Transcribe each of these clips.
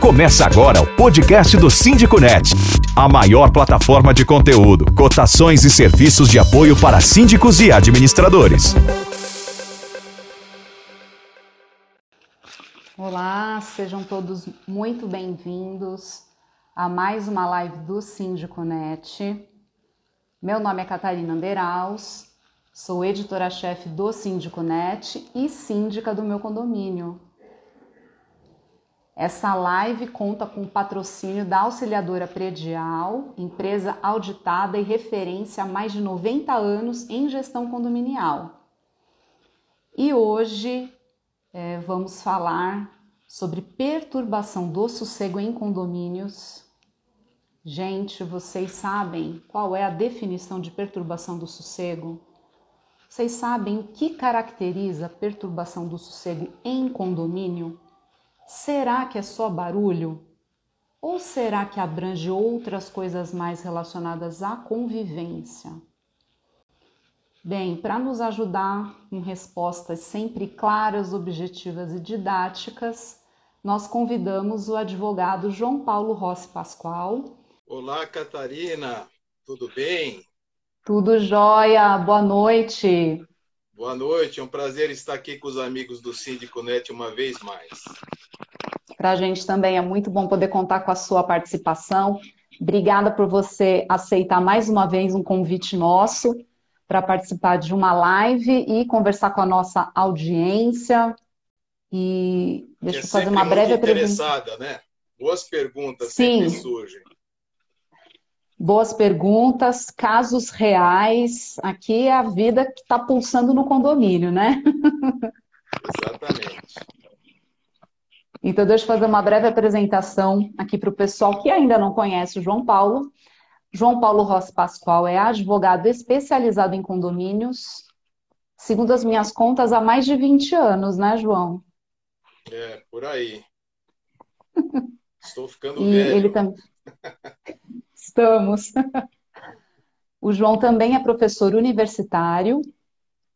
Começa agora o podcast do Síndico Net, a maior plataforma de conteúdo, cotações e serviços de apoio para síndicos e administradores. Olá, sejam todos muito bem-vindos a mais uma live do Síndico Net. Meu nome é Catarina Anderaus, sou editora-chefe do Síndico Net e síndica do meu condomínio. Essa live conta com o patrocínio da Auxiliadora Predial, empresa auditada e referência há mais de 90 anos em gestão condominial. E hoje é, vamos falar sobre perturbação do sossego em condomínios. Gente, vocês sabem qual é a definição de perturbação do sossego? Vocês sabem o que caracteriza a perturbação do sossego em condomínio? Será que é só barulho? Ou será que abrange outras coisas mais relacionadas à convivência? Bem, para nos ajudar com respostas sempre claras, objetivas e didáticas, nós convidamos o advogado João Paulo Rossi Pascoal. Olá, Catarina, tudo bem? Tudo jóia, boa noite. Boa noite, é um prazer estar aqui com os amigos do Síndico Net uma vez mais. Para a gente também é muito bom poder contar com a sua participação. Obrigada por você aceitar mais uma vez um convite nosso para participar de uma live e conversar com a nossa audiência. E deixa é eu fazer uma breve interessada, né? Boas perguntas Sim. sempre surgem. Boas perguntas, casos reais. Aqui é a vida que está pulsando no condomínio, né? Exatamente. Então, deixa eu fazer uma breve apresentação aqui para o pessoal que ainda não conhece o João Paulo. João Paulo Rossi Pascoal é advogado especializado em condomínios, segundo as minhas contas, há mais de 20 anos, né, João? É, por aí. Estou ficando e velho. Ele tam... Estamos. O João também é professor universitário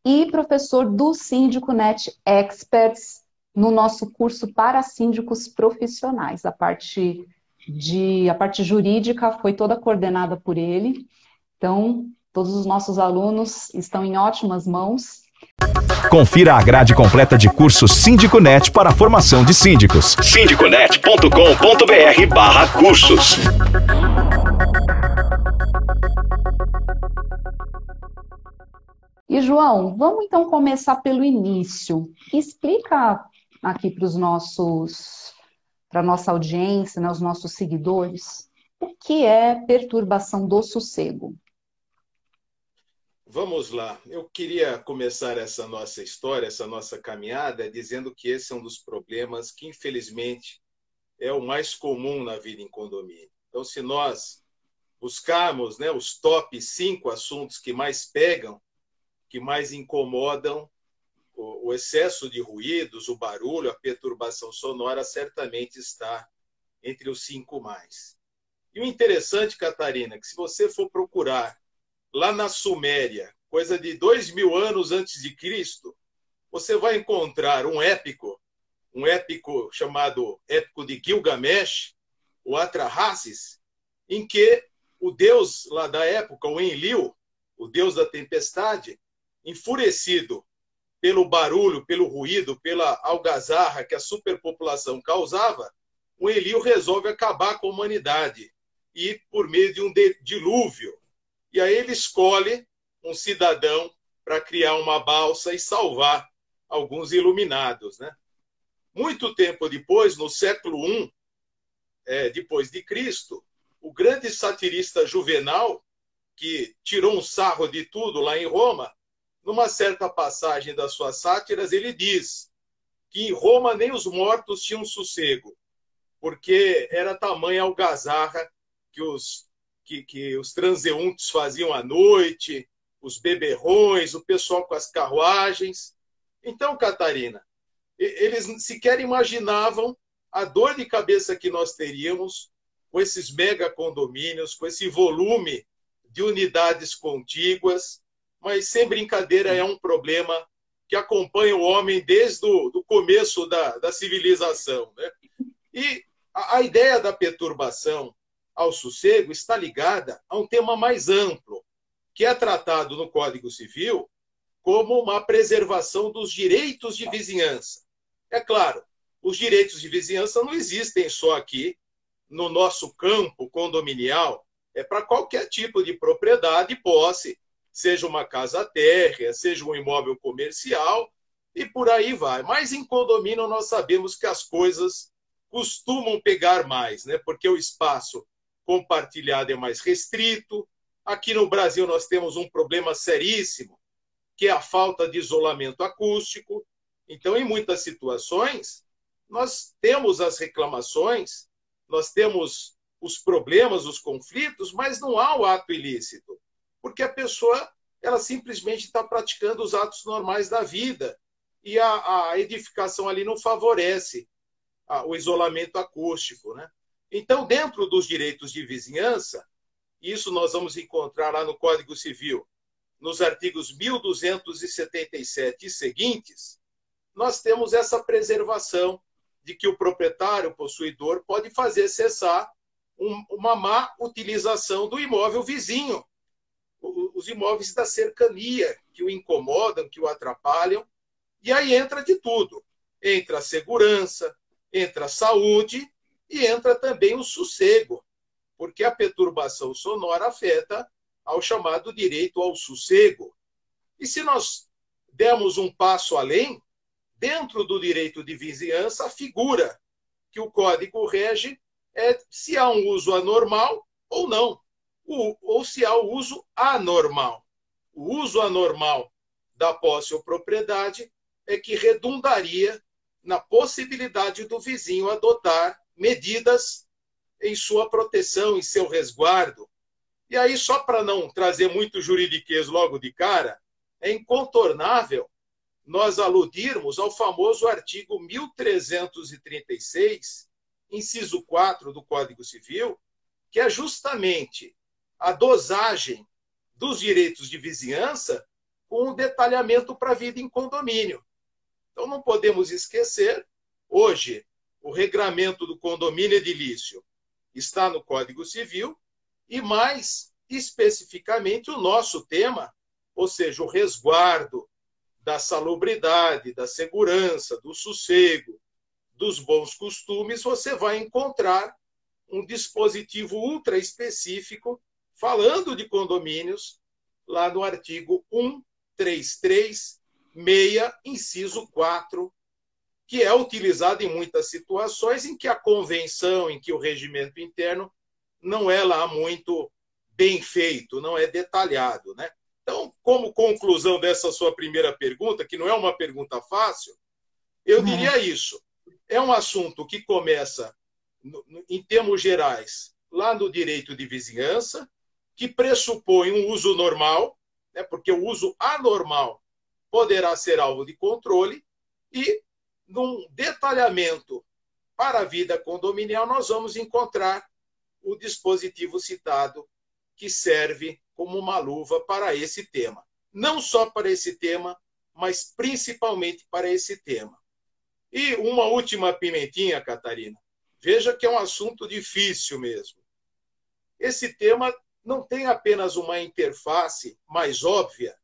e professor do Síndico Net Experts no nosso curso para síndicos profissionais. A parte de a parte jurídica foi toda coordenada por ele. Então, todos os nossos alunos estão em ótimas mãos. Confira a grade completa de curso Síndico Net para a formação de síndicos. síndiconet.com.br/cursos. E João, vamos então começar pelo início. Explica aqui para os nossos, para nossa audiência, né, os nossos seguidores, o que é perturbação do sossego? Vamos lá. Eu queria começar essa nossa história, essa nossa caminhada, dizendo que esse é um dos problemas que, infelizmente, é o mais comum na vida em condomínio. Então, se nós buscarmos né, os top cinco assuntos que mais pegam, que mais incomodam, o, excesso de ruídos, o barulho, a perturbação sonora certamente está entre os cinco mais. E o interessante, Catarina, é que se você for procurar lá na Suméria, coisa de dois mil anos antes de Cristo, você vai encontrar um épico, um épico chamado Épico de Gilgamesh, o Atrahasis, em que o deus lá da época, o Enlil, o deus da tempestade, enfurecido pelo barulho, pelo ruído, pela algazarra que a superpopulação causava, o Elio resolve acabar com a humanidade e por meio de um dilúvio. E aí ele escolhe um cidadão para criar uma balsa e salvar alguns iluminados, né? Muito tempo depois, no século I, é, depois de Cristo, o grande satirista Juvenal, que tirou um sarro de tudo lá em Roma, numa certa passagem das suas sátiras, ele diz que em Roma nem os mortos tinham sossego, porque era tamanha algazarra que os, que, que os transeuntes faziam à noite, os beberrões, o pessoal com as carruagens. Então, Catarina, eles sequer imaginavam a dor de cabeça que nós teríamos com esses mega condomínios, com esse volume de unidades contíguas, mas sem brincadeira é um problema que acompanha o homem desde o começo da, da civilização. Né? E a, a ideia da perturbação ao sossego está ligada a um tema mais amplo, que é tratado no Código Civil como uma preservação dos direitos de vizinhança. É claro, os direitos de vizinhança não existem só aqui no nosso campo condominial, é para qualquer tipo de propriedade e posse, seja uma casa térrea, seja um imóvel comercial e por aí vai. Mas em condomínio nós sabemos que as coisas costumam pegar mais, né? Porque o espaço compartilhado é mais restrito. Aqui no Brasil nós temos um problema seríssimo, que é a falta de isolamento acústico. Então, em muitas situações, nós temos as reclamações, nós temos os problemas, os conflitos, mas não há o ato ilícito, porque a pessoa ela simplesmente está praticando os atos normais da vida e a, a edificação ali não favorece a, o isolamento acústico, né? Então, dentro dos direitos de vizinhança, isso nós vamos encontrar lá no Código Civil, nos artigos 1277 e seguintes, nós temos essa preservação de que o proprietário, possuidor, pode fazer cessar um, uma má utilização do imóvel vizinho, os imóveis da cercania que o incomodam, que o atrapalham, e aí entra de tudo. Entra a segurança, entra a saúde e entra também o sossego, porque a perturbação sonora afeta ao chamado direito ao sossego. E se nós dermos um passo além, dentro do direito de vizinhança, a figura que o código rege é se há um uso anormal ou não, ou se há o uso anormal. O uso anormal da posse ou propriedade é que redundaria na possibilidade do vizinho adotar medidas em sua proteção, em seu resguardo. E aí, só para não trazer muito juridiquês logo de cara, é incontornável nós aludirmos ao famoso artigo 1336, inciso 4 do Código Civil, que é justamente a dosagem dos direitos de vizinhança com o detalhamento para a vida em condomínio. Então, não podemos esquecer, hoje, o regramento do condomínio edilício está no Código Civil e, mais especificamente, o nosso tema, ou seja, o resguardo da salubridade, da segurança, do sossego, dos bons costumes, você vai encontrar um dispositivo ultra específico falando de condomínios lá no artigo 133 meia, inciso 4, que é utilizado em muitas situações em que a convenção, em que o regimento interno não é lá muito bem feito, não é detalhado. Né? Então, como conclusão dessa sua primeira pergunta, que não é uma pergunta fácil, eu uhum. diria isso. É um assunto que começa, em termos gerais, lá no direito de vizinhança, que pressupõe um uso normal, né, porque o uso anormal poderá ser alvo de controle e, num detalhamento para a vida condominial, nós vamos encontrar o dispositivo citado que serve como uma luva para esse tema. Não só para esse tema, mas principalmente para esse tema. E uma última pimentinha, Catarina. Veja que é um assunto difícil mesmo. Esse tema não tem apenas uma interface mais óbvia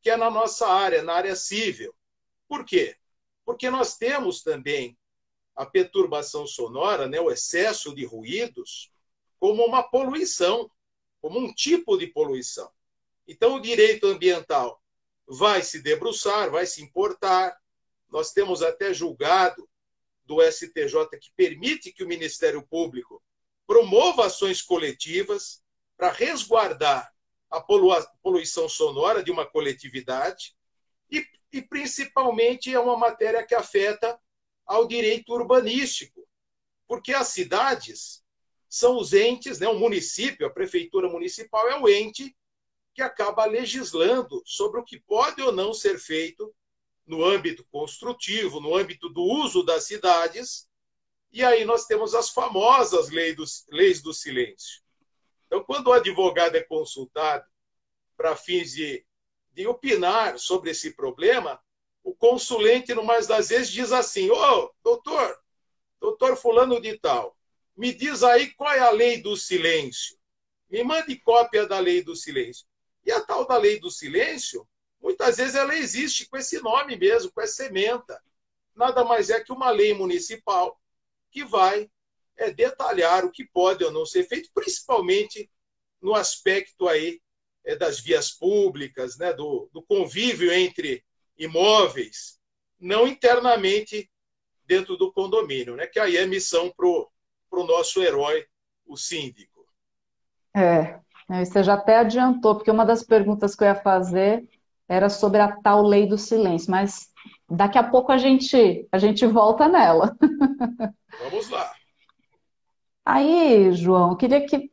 que é na nossa área, na área civil. Por quê? Porque nós temos também a perturbação sonora, né, o excesso de ruídos, como uma poluição, como um tipo de poluição. Então, o direito ambiental vai se debruçar, vai se importar. Nós temos até julgado do STJ que permite que o Ministério Público promova ações coletivas para resguardar a poluição sonora de uma coletividade e, e, principalmente, é uma matéria que afeta ao direito urbanístico, porque as cidades são os entes, né, o município, a prefeitura municipal é o ente que acaba legislando sobre o que pode ou não ser feito no âmbito construtivo, no âmbito do uso das cidades, e aí nós temos as famosas leis do, leis do silêncio. Então, quando o advogado é consultado para fins de, de opinar sobre esse problema, o consulente, no mais das vezes, diz assim: Ô, oh, doutor, doutor Fulano de Tal, Me diz aí qual é a lei do silêncio. Me mande cópia da lei do silêncio. E a tal da lei do silêncio, muitas vezes ela existe com esse nome mesmo, com essa ementa. Nada mais é que uma lei municipal que vai é, detalhar o que pode ou não ser feito, principalmente no aspecto aí é, das vias públicas, né, do, do convívio entre imóveis, não internamente dentro do condomínio, né, que aí é missão para o nosso herói, o síndico. É, você já até adiantou, porque uma das perguntas que eu ia fazer era sobre a tal lei do silêncio, mas daqui a pouco a gente, a gente volta nela. Vamos lá. Aí, João, eu queria que.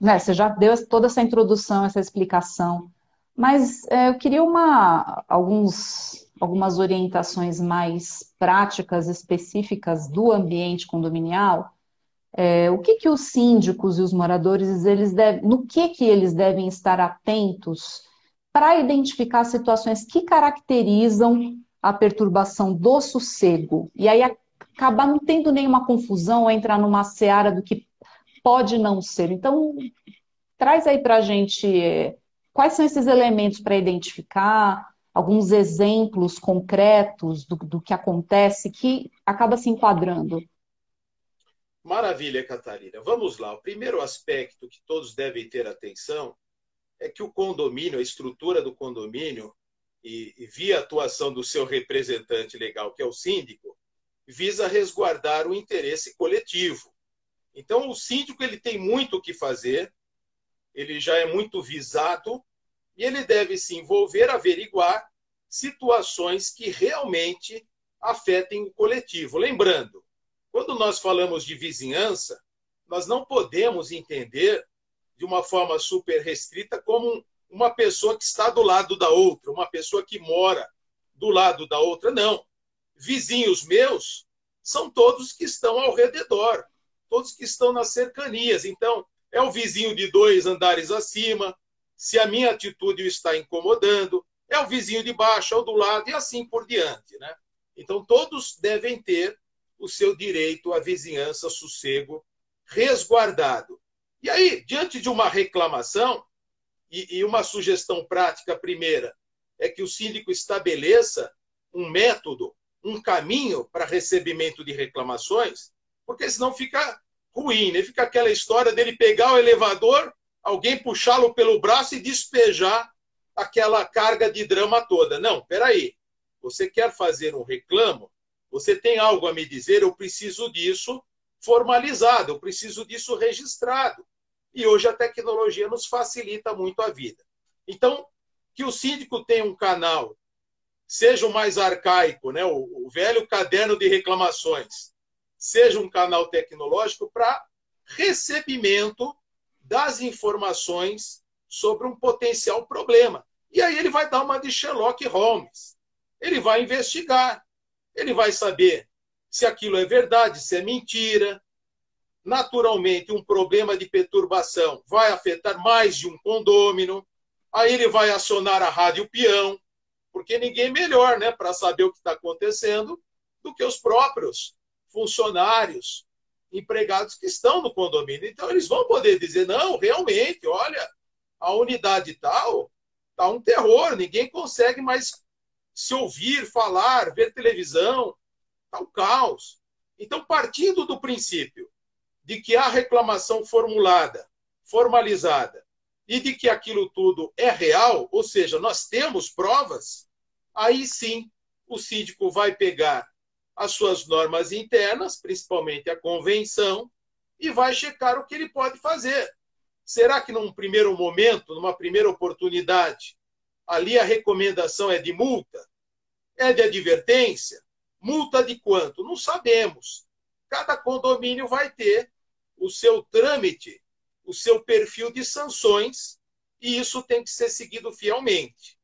Né, você já deu toda essa introdução, essa explicação, mas é, eu queria uma, alguns, algumas orientações mais práticas, específicas do ambiente condominial. É, o que, que os síndicos e os moradores, eles devem, no que, que eles devem estar atentos para identificar situações que caracterizam a perturbação do sossego? E aí acabar não tendo nenhuma confusão entrar numa seara do que pode não ser. Então, traz aí para a gente é, quais são esses elementos para identificar, alguns exemplos concretos do, do que acontece que acaba se enquadrando. Maravilha, Catarina. Vamos lá. O primeiro aspecto que todos devem ter atenção é que o condomínio, a estrutura do condomínio, e, e via atuação do seu representante legal, que é o síndico, visa resguardar o interesse coletivo. Então, o síndico ele tem muito o que fazer, ele já é muito visado e ele deve se envolver, averiguar situações que realmente afetem o coletivo. Lembrando, quando nós falamos de vizinhança, nós não podemos entender de uma forma super restrita como uma pessoa que está do lado da outra, uma pessoa que mora do lado da outra. Não vizinhos meus são todos que estão ao redor, todos que estão nas cercanias. Então, é o vizinho de dois andares acima, se a minha atitude o está incomodando, é o vizinho de baixo, ou do lado, e assim por diante. Né? Então, todos devem ter o seu direito à vizinhança, sossego, resguardado. E aí, diante de uma reclamação, e, e uma sugestão prática primeira, é que o síndico estabeleça um método um caminho para recebimento de reclamações, porque senão fica ruim, né? Fica aquela história dele pegar o elevador, alguém puxá-lo pelo braço e despejar aquela carga de drama toda. Não, peraí. Você quer fazer um reclamo? Você tem algo a me dizer? Eu preciso disso formalizado, eu preciso disso registrado. E hoje a tecnologia nos facilita muito a vida. Então, que o síndico tenha um canal seja o mais arcaico, né, o, o velho caderno de reclamações, seja um canal tecnológico para recebimento das informações sobre um potencial problema. E aí ele vai dar uma de Sherlock Holmes. Ele vai investigar. Ele vai saber se aquilo é verdade, se é mentira. Naturalmente, um problema de perturbação vai afetar mais de um condômino. Aí ele vai acionar a rádio peão, porque ninguém melhor né, para saber o que está acontecendo do que os próprios funcionários, empregados que estão no condomínio. Então, eles vão poder dizer: não, realmente, olha, a unidade tal está um terror, ninguém consegue mais se ouvir, falar, ver televisão, está um caos. Então, partindo do princípio de que a reclamação formulada, formalizada, e de que aquilo tudo é real, ou seja, nós temos provas, aí sim o síndico vai pegar as suas normas internas, principalmente a convenção, e vai checar o que ele pode fazer. Será que num primeiro momento, numa primeira oportunidade, ali a recomendação é de multa? É de advertência? Multa de quanto? Não sabemos. Cada condomínio vai ter o seu trâmite o seu perfil de sanções e isso tem que ser seguido fielmente.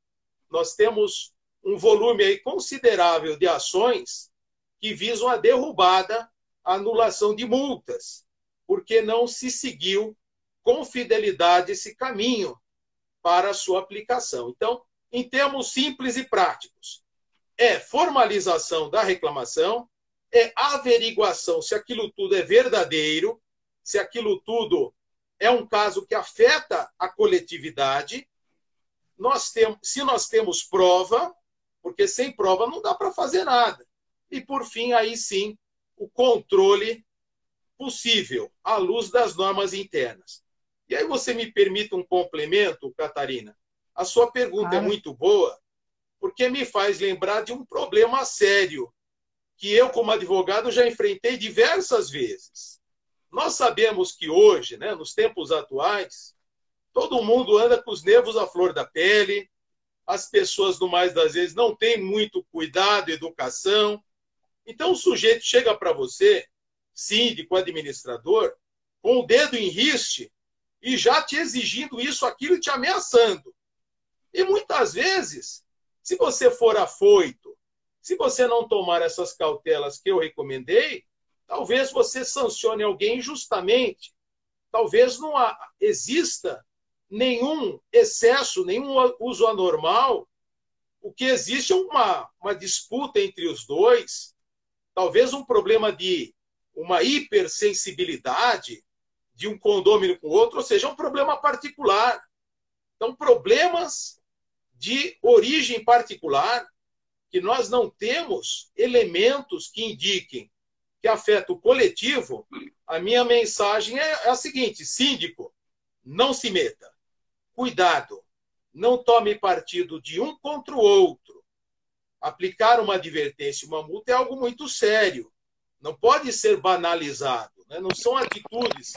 Nós temos um volume aí considerável de ações que visam a derrubada, a anulação de multas, porque não se seguiu com fidelidade esse caminho para a sua aplicação. Então, em termos simples e práticos, é formalização da reclamação, é averiguação se aquilo tudo é verdadeiro, se aquilo tudo é um caso que afeta a coletividade. Nós temos, se nós temos prova, porque sem prova não dá para fazer nada. E por fim, aí sim, o controle possível à luz das normas internas. E aí você me permite um complemento, Catarina? A sua pergunta é muito boa, porque me faz lembrar de um problema sério que eu, como advogado, já enfrentei diversas vezes. Nós sabemos que hoje, né, nos tempos atuais, todo mundo anda com os nervos à flor da pele, as pessoas, no mais das vezes, não têm muito cuidado, educação. Então, o sujeito chega para você, síndico, administrador, com o dedo em riste e já te exigindo isso, aquilo, te ameaçando. E muitas vezes, se você for afoito, se você não tomar essas cautelas que eu recomendei, talvez você sancione alguém injustamente. Talvez não exista nenhum excesso, nenhum uso anormal. O que existe é uma, uma disputa entre os dois, talvez um problema de uma hipersensibilidade de um condômino com o outro, ou seja, um problema particular. Então, problemas de origem particular, que nós não temos elementos que indiquem que afeta o coletivo, a minha mensagem é, é a seguinte: síndico, não se meta. Cuidado, não tome partido de um contra o outro. Aplicar uma advertência, uma multa é algo muito sério. Não pode ser banalizado. Né? Não são atitudes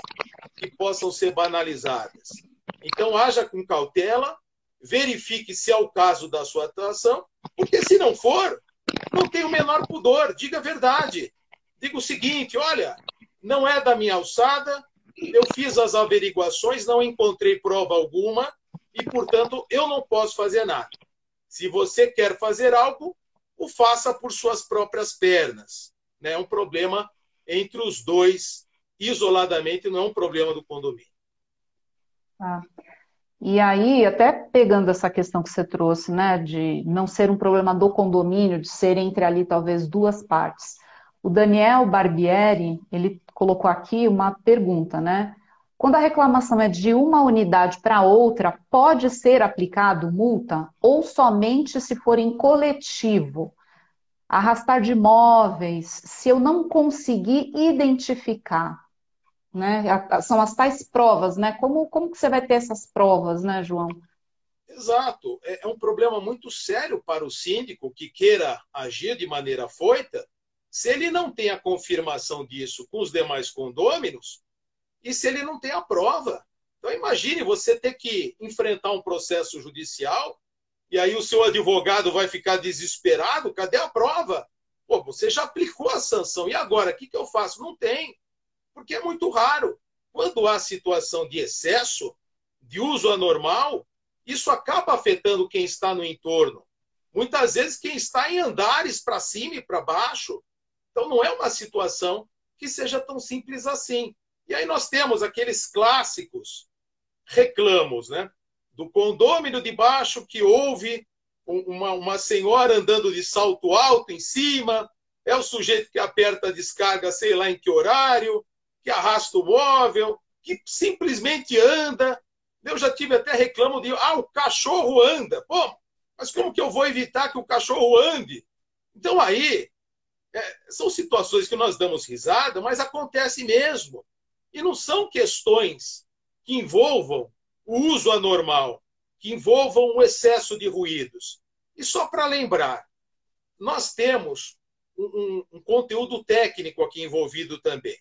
que possam ser banalizadas. Então, haja com cautela, verifique se é o caso da sua atuação, porque se não for, não tem o menor pudor, diga a verdade. Diga o seguinte: olha, não é da minha alçada, eu fiz as averiguações, não encontrei prova alguma e, portanto, eu não posso fazer nada. Se você quer fazer algo, o faça por suas próprias pernas. Né? É um problema entre os dois, isoladamente, não é um problema do condomínio. Ah. E aí, até pegando essa questão que você trouxe, né, de não ser um problema do condomínio, de ser entre ali talvez duas partes. O Daniel Barbieri, ele colocou aqui uma pergunta, né? Quando a reclamação é de uma unidade para outra, pode ser aplicado multa ou somente se for em coletivo? Arrastar de imóveis, se eu não conseguir identificar, né? São as tais provas, né? Como, como que você vai ter essas provas, né, João? Exato. É, é um problema muito sério para o síndico que queira agir de maneira foita se ele não tem a confirmação disso com os demais condôminos e se ele não tem a prova. Então imagine você ter que enfrentar um processo judicial e aí o seu advogado vai ficar desesperado, cadê a prova? Pô, você já aplicou a sanção, e agora? O que, que eu faço? Não tem, porque é muito raro. Quando há situação de excesso, de uso anormal, isso acaba afetando quem está no entorno. Muitas vezes quem está em andares para cima e para baixo, então não é uma situação que seja tão simples assim. E aí nós temos aqueles clássicos reclamos, né? Do condômino de baixo que houve uma, uma senhora andando de salto alto em cima, é o sujeito que aperta a descarga, sei lá em que horário, que arrasta o móvel, que simplesmente anda. Eu já tive até reclamo de, ah, o cachorro anda. Pô, mas como que eu vou evitar que o cachorro ande? Então aí são situações que nós damos risada, mas acontece mesmo. E não são questões que envolvam o uso anormal, que envolvam o excesso de ruídos. E só para lembrar, nós temos um, um, um conteúdo técnico aqui envolvido também.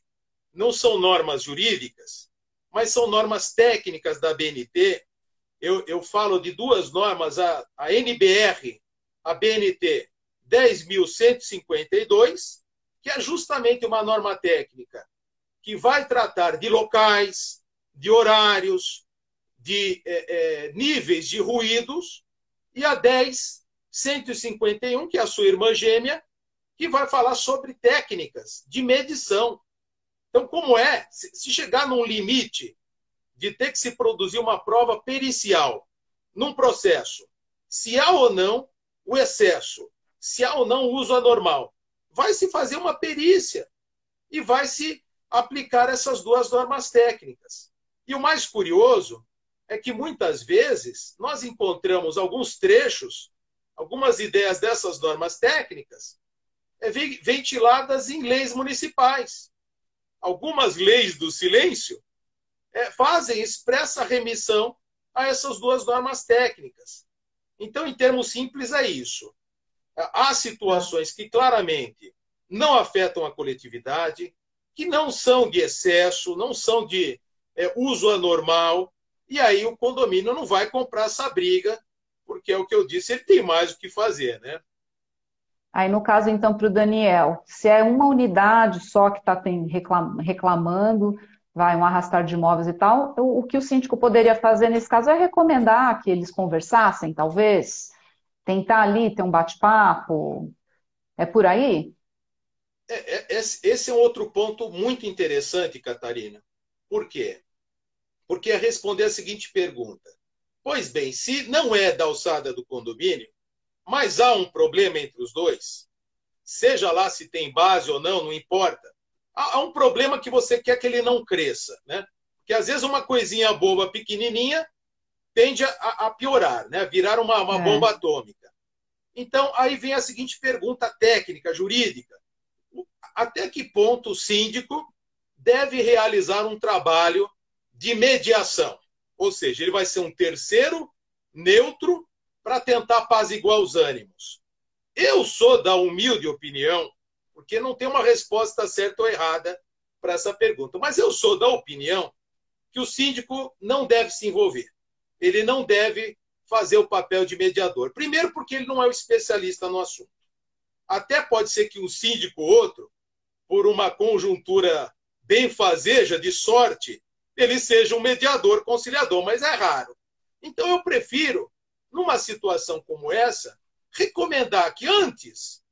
Não são normas jurídicas, mas são normas técnicas da BNT. Eu, eu falo de duas normas, a, a NBR, a BNT 10.152, que é justamente uma norma técnica que vai tratar de locais, de horários, de é, é, níveis de ruídos, e a 10.151, que é a sua irmã gêmea, que vai falar sobre técnicas de medição. Então, como é, se chegar num limite de ter que se produzir uma prova pericial num processo, se há ou não o excesso se há ou não uso anormal. Vai se fazer uma perícia e vai se aplicar essas duas normas técnicas. E o mais curioso é que muitas vezes nós encontramos alguns trechos, algumas ideias dessas normas técnicas é, ventiladas em leis municipais. Algumas leis do silêncio é, fazem expressa remissão a essas duas normas técnicas. Então, em termos simples, é isso. Há situações que claramente não afetam a coletividade, que não são de excesso, não são de é, uso anormal, e aí o condomínio não vai comprar essa briga, porque é o que eu disse, ele tem mais o que fazer, né? Aí, no caso, então, para o Daniel, se é uma unidade só que está reclamando, vai um arrastar de imóveis e tal, o, o que o síndico poderia fazer nesse caso é recomendar que eles conversassem, talvez, tentar ali ter um bate-papo, é por aí? É, é, esse é um outro ponto muito interessante, Catarina. Por quê? Porque é responder a seguinte pergunta. Pois bem, se não é da alçada do condomínio, mas há um problema entre os dois, seja lá se tem base ou não, não importa. Há um problema que você quer que ele não cresça, né? Porque às vezes uma coisinha boba, pequenininha, tende a, a piorar, né? Virar uma, uma é. bomba atômica. Então, aí vem a seguinte pergunta técnica, jurídica até que ponto o síndico deve realizar um trabalho de mediação. Ou seja, ele vai ser um terceiro neutro para tentar apaziguar os ânimos. Eu sou da humilde opinião, porque não tem uma resposta certa ou errada para essa pergunta, mas eu sou da opinião que o síndico não deve se envolver. Ele não deve fazer o papel de mediador. Primeiro, porque ele não é o especialista no assunto. Até pode ser que um síndico ou outro por uma conjuntura benfazeja de sorte, ele seja um mediador, conciliador, mas é raro. Então eu prefiro, numa situação como essa, recomendar que antes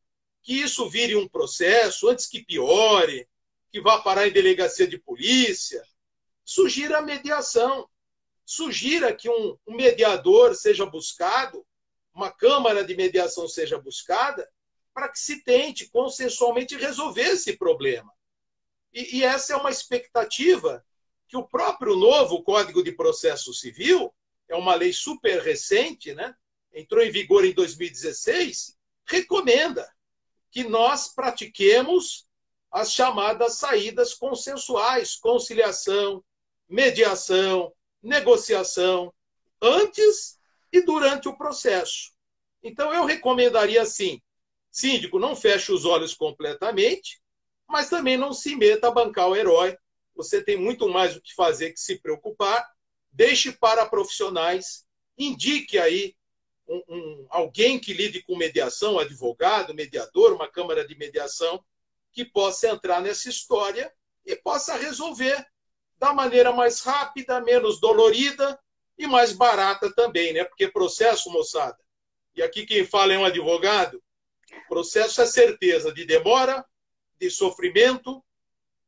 que isso vire um processo, antes que piore, que vá parar em delegacia de polícia, sugira a mediação. Sugira que um, um mediador seja buscado, uma câmara de mediação seja buscada, para que se tente consensualmente resolver esse problema. E, e, essa é uma expectativa que o próprio novo Código de Processo Civil, é uma lei super recente, né? entrou em vigor em 2016, recomenda que nós pratiquemos as chamadas saídas consensuais, conciliação, mediação, negociação, antes e durante o processo. Então, eu recomendaria, assim, Síndico, não feche os olhos completamente, mas também não se meta a bancar o herói. Você tem muito mais o que fazer que se preocupar. Deixe para profissionais, indique aí um, um, alguém que lide com mediação, advogado, mediador, uma câmara de mediação, que possa entrar nessa história e possa resolver da maneira mais rápida, menos dolorida e mais barata também, né? Porque processo, moçada, e aqui quem fala é um advogado, Processo é certeza de demora, de sofrimento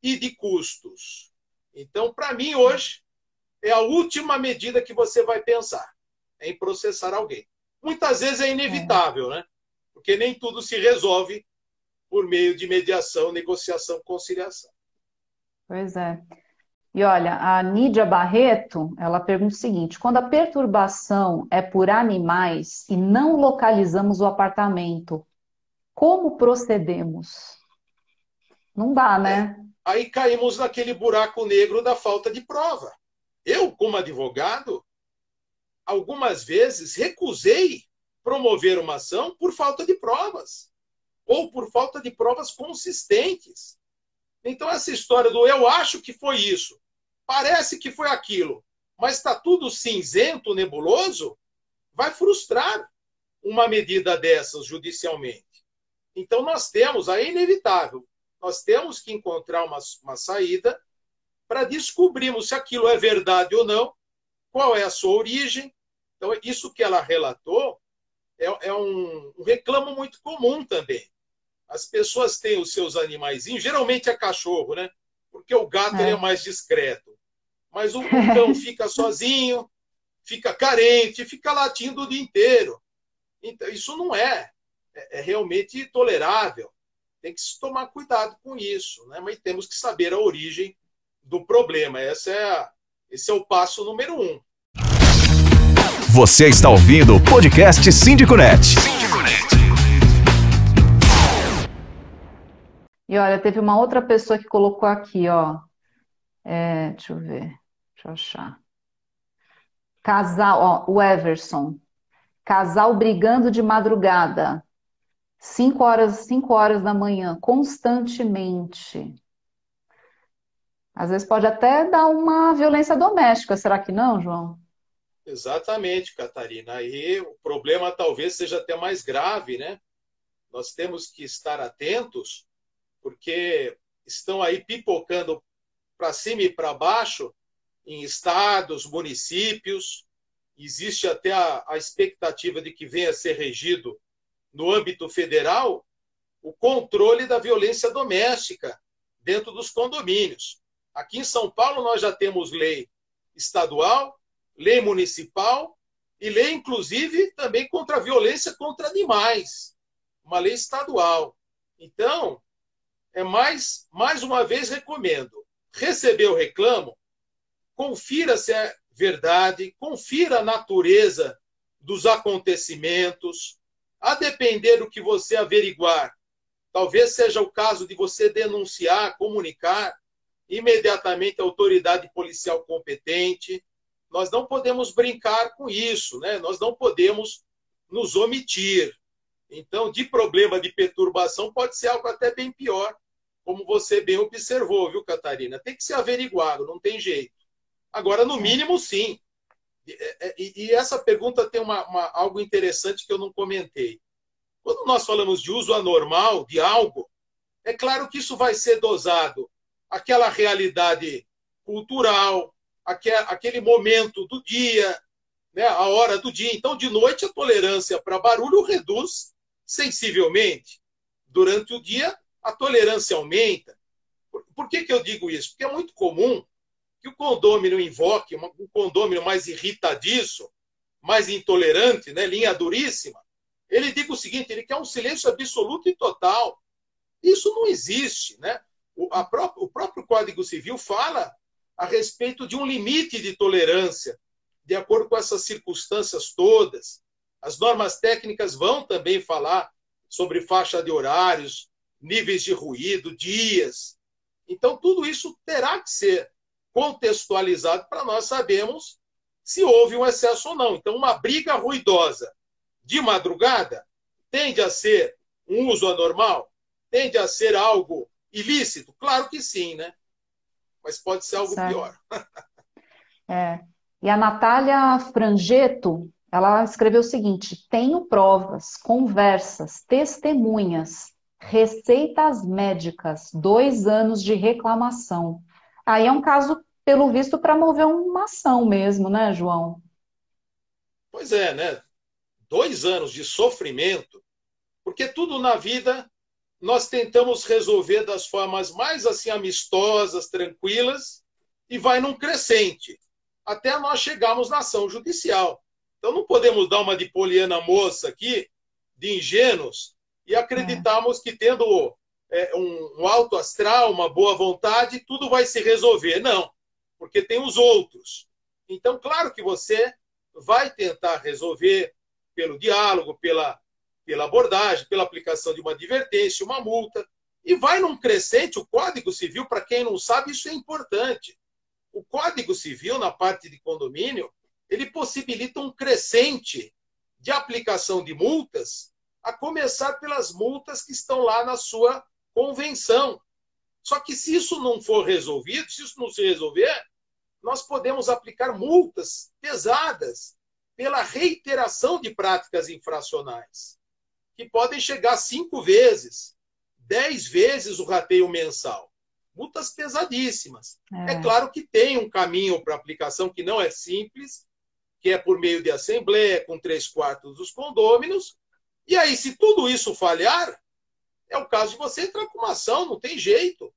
e de custos. Então, para mim, hoje, é a última medida que você vai pensar em processar alguém. Muitas vezes é inevitável, né? Porque nem tudo se resolve por meio de mediação, negociação, conciliação. Pois é. E olha, a Nídia Barreto, ela pergunta o seguinte: quando a perturbação é por animais e não localizamos o apartamento, como procedemos? Não dá, né? É. Aí caímos naquele buraco negro da falta de prova. Eu, como advogado, algumas vezes recusei promover uma ação por falta de provas ou por falta de provas consistentes. Então, essa história do eu acho que foi isso, parece que foi aquilo, mas está tudo cinzento, nebuloso, vai frustrar uma medida dessas judicialmente. Então, nós temos, aí é inevitável, nós temos que encontrar uma, uma saída para descobrirmos se aquilo é verdade ou não, qual é a sua origem. Então, isso que ela relatou é, é um, um, reclamo muito comum também. As pessoas têm os seus animaizinhos, geralmente é cachorro, né? Porque o gato é. é mais discreto. Mas o, cão fica sozinho, fica carente, fica latindo o dia inteiro. Então, isso não é é, é realmente tolerável. tem que se tomar cuidado com isso, né? mas temos que saber a origem do problema. Essa é a, esse é o passo número um. Você está ouvindo o podcast Síndico Net. E olha, teve uma outra pessoa que colocou aqui, ó. É, deixa eu ver, deixa eu achar. Casal, ó, o Everson. Casal brigando de madrugada. Cinco horas, cinco horas da manhã, constantemente. Às vezes pode até dar uma violência doméstica, será que não, João? Exatamente, Catarina. Aí o problema talvez seja até mais grave, né? Nós temos que estar atentos, porque estão aí pipocando para cima e para baixo em estados, municípios. Existe até a, a expectativa de que venha a ser regido no âmbito federal o controle da violência doméstica dentro dos condomínios. Aqui em São Paulo nós já temos lei estadual, lei municipal e lei, inclusive, também contra a violência contra animais, uma lei estadual. Então, é mais, mais uma vez recomendo, recebeu o reclamo, confira se é verdade, confira a natureza dos acontecimentos, a depender do que você averiguar, talvez seja o caso de você denunciar, comunicar imediatamente a autoridade policial competente. Nós não podemos brincar com isso, né? Nós não podemos nos omitir. Então, de problema de perturbação pode ser algo até bem pior, como você bem observou, viu, Catarina? Tem que ser averiguado, não tem jeito. Agora, no mínimo, sim. É, e, e essa pergunta tem uma, uma, algo interessante que eu não comentei. Quando nós falamos de uso anormal de algo, é claro que isso vai ser dosado aquela realidade cultural, aquele momento do dia, né, a hora do dia. Então, de noite, a tolerância para barulho reduz sensivelmente. Durante o dia, a tolerância aumenta. Por, por que, que eu digo isso? Porque é muito comum que o condômino invoque um condômino mais irritadiço, mais intolerante, né, linha duríssima, ele diga o seguinte: ele quer um silêncio absoluto e total. Isso não existe. Né? O, pró o próprio Código Civil fala a respeito de um limite de tolerância, de acordo com essas circunstâncias todas. As normas técnicas vão também falar sobre faixa de horários, níveis de ruído, dias. Então, tudo isso terá que ser contextualizado para nós sabermos se houve um excesso ou não. Então, uma briga ruidosa de madrugada tende a ser um uso anormal? Tende a ser algo ilícito? Claro que sim, né? Mas pode ser algo certo. pior. é. E a Natália Frangeto, ela escreveu o seguinte: tenho provas, conversas, testemunhas, receitas médicas, dois anos de reclamação. Aí é um caso, pelo visto, para mover uma ação mesmo, né, João? Pois é, né? dois anos de sofrimento, porque tudo na vida nós tentamos resolver das formas mais assim amistosas, tranquilas, e vai num crescente, até nós chegarmos na ação judicial. Então não podemos dar uma de poliana moça aqui, de ingênuos, e acreditarmos que tendo é, um, um alto astral, uma boa vontade, tudo vai se resolver. Não, porque tem os outros. Então, claro que você vai tentar resolver, pelo diálogo, pela, pela abordagem, pela aplicação de uma advertência, uma multa. E vai num crescente, o Código Civil, para quem não sabe, isso é importante. O Código Civil, na parte de condomínio, ele possibilita um crescente de aplicação de multas, a começar pelas multas que estão lá na sua convenção. Só que se isso não for resolvido, se isso não se resolver, nós podemos aplicar multas pesadas pela reiteração de práticas infracionais, que podem chegar cinco vezes, dez vezes o rateio mensal. Multas pesadíssimas. É, é claro que tem um caminho para aplicação que não é simples, que é por meio de assembleia, com três quartos dos condôminos. E aí, se tudo isso falhar, é o caso de você entrar com uma ação, não tem jeito.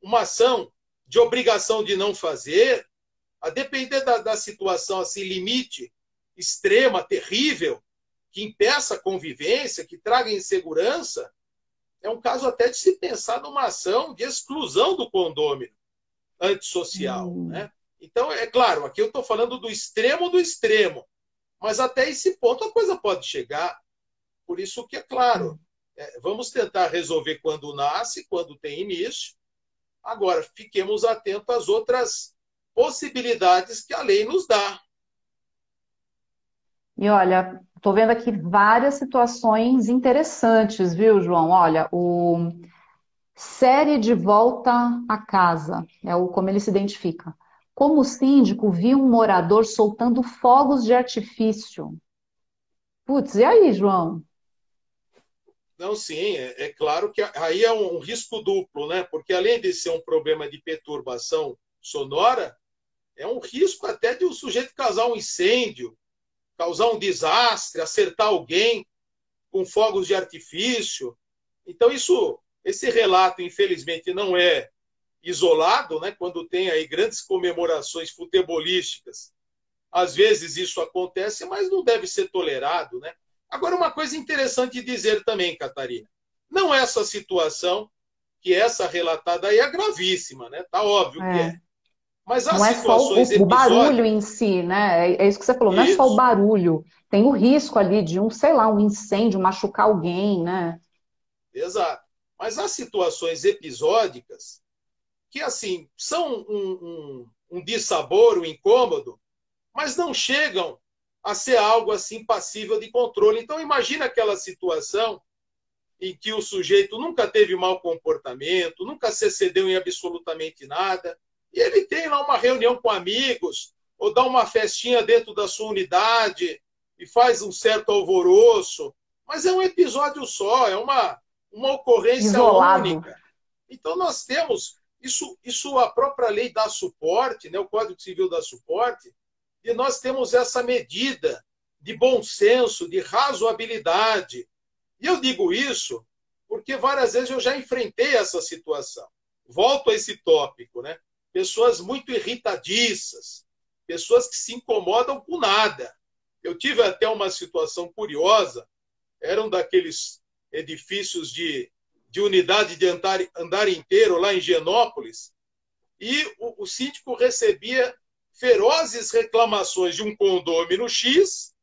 Uma ação de obrigação de não fazer, a depender da, da situação assim, limite, extrema, terrível, que impeça a convivência, que traga insegurança, é um caso até de se pensar numa ação de exclusão do condômino antissocial. Hum. Né? Então, é claro, aqui eu estou falando do extremo do extremo, mas até esse ponto a coisa pode chegar. Por isso que é claro, é, vamos tentar resolver quando nasce, quando tem início. Agora, fiquemos atentos às outras possibilidades que a lei nos dá. E olha, estou vendo aqui várias situações interessantes, viu, João? Olha, o série de volta à casa, é o como ele se identifica. Como síndico, vi um morador soltando fogos de artifício. Putz, e aí, João? Não, sim, é, é, claro que aí é um risco duplo, né? Porque além de ser um problema de perturbação sonora, é um risco até de o sujeito causar um incêndio, causar um desastre, acertar alguém com fogos de artifício. Então isso, esse relato, infelizmente, não é isolado, né? Quando tem aí grandes comemorações futebolísticas, às vezes isso acontece, mas não deve ser tolerado, né? Agora uma coisa interessante dizer também, Catarina, não é essa situação que essa relatada aí é gravíssima, né? Tá óbvio é. que é. Mas não é só o, o barulho em si, né? É, é isso que você falou, não isso. é só o barulho. Tem o risco ali de um, sei lá, um incêndio, machucar alguém, né? Exato. Mas há situações episódicas que, assim, são um, um, um dissabor, um incômodo, mas não chegam a ser algo assim passível de controle. Então, imagina aquela situação em que o sujeito nunca teve mau comportamento, nunca se excedeu em absolutamente nada, e ele tem lá uma reunião com amigos, ou dá uma festinha dentro da sua unidade e faz um certo alvoroço. Mas é um episódio só, é uma, uma ocorrência Isolado. única. Então nós temos, isso, isso a própria lei dá suporte, né, o Código Civil dá suporte, e nós temos essa medida de bom senso, de razoabilidade. E eu digo isso porque várias vezes eu já enfrentei essa situação. Volto a esse tópico, né? pessoas muito irritadiças, pessoas que se incomodam com nada. Eu tive até uma situação curiosa, eram daqueles edifícios de, de unidade de andar, andar inteiro lá em Genópolis, e o, o síndico recebia ferozes reclamações de um condômino X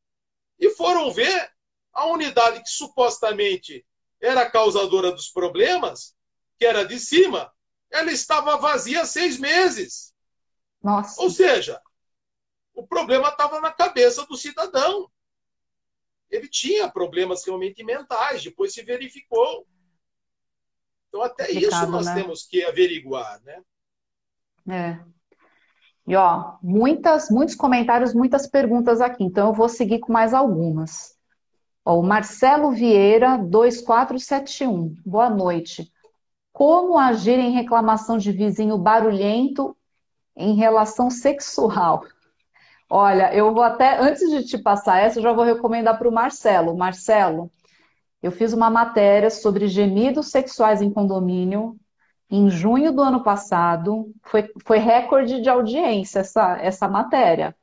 e foram ver a unidade que supostamente era causadora dos problemas, que era de cima, ela estava vazia há seis meses. Nossa. Ou seja, o problema estava na cabeça do cidadão. Ele tinha problemas realmente mentais, depois se verificou. Então, até Complicado, isso nós né? temos que averiguar, né? É. E ó, muitas, muitos comentários, muitas perguntas aqui, então eu vou seguir com mais algumas. Ó, o Marcelo Vieira, 2471. Boa noite. Como agir em reclamação de vizinho barulhento em relação sexual? Olha, eu vou até, antes de te passar essa, eu já vou recomendar para o Marcelo. Marcelo, eu fiz uma matéria sobre gemidos sexuais em condomínio em junho do ano passado. Foi, foi recorde de audiência essa, essa matéria.